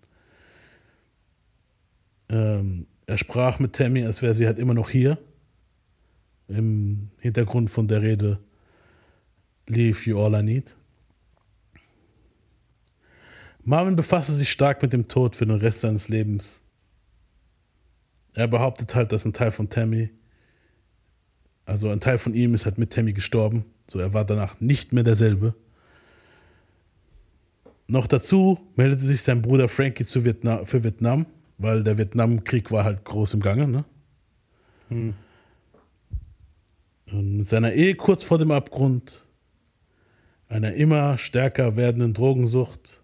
Speaker 1: Ähm, er sprach mit Tammy, als wäre sie halt immer noch hier. Im Hintergrund von der Rede Leave You All I Need. Marvin befasste sich stark mit dem Tod für den Rest seines Lebens. Er behauptet halt, dass ein Teil von Tammy, also ein Teil von ihm ist halt mit Tammy gestorben. So, er war danach nicht mehr derselbe. Noch dazu meldete sich sein Bruder Frankie zu Vietnam, für Vietnam, weil der Vietnamkrieg war halt groß im Gange. Ne? Und mit seiner Ehe kurz vor dem Abgrund, einer immer stärker werdenden Drogensucht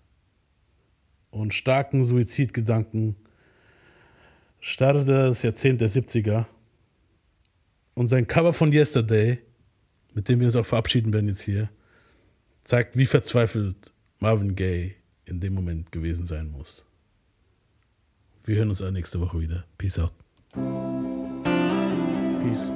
Speaker 1: und starken Suizidgedanken startete das Jahrzehnt der 70er. Und sein Cover von Yesterday, mit dem wir uns auch verabschieden werden jetzt hier, zeigt, wie verzweifelt Marvin Gaye in dem Moment gewesen sein muss. Wir hören uns nächste Woche wieder. Peace out.
Speaker 3: Peace.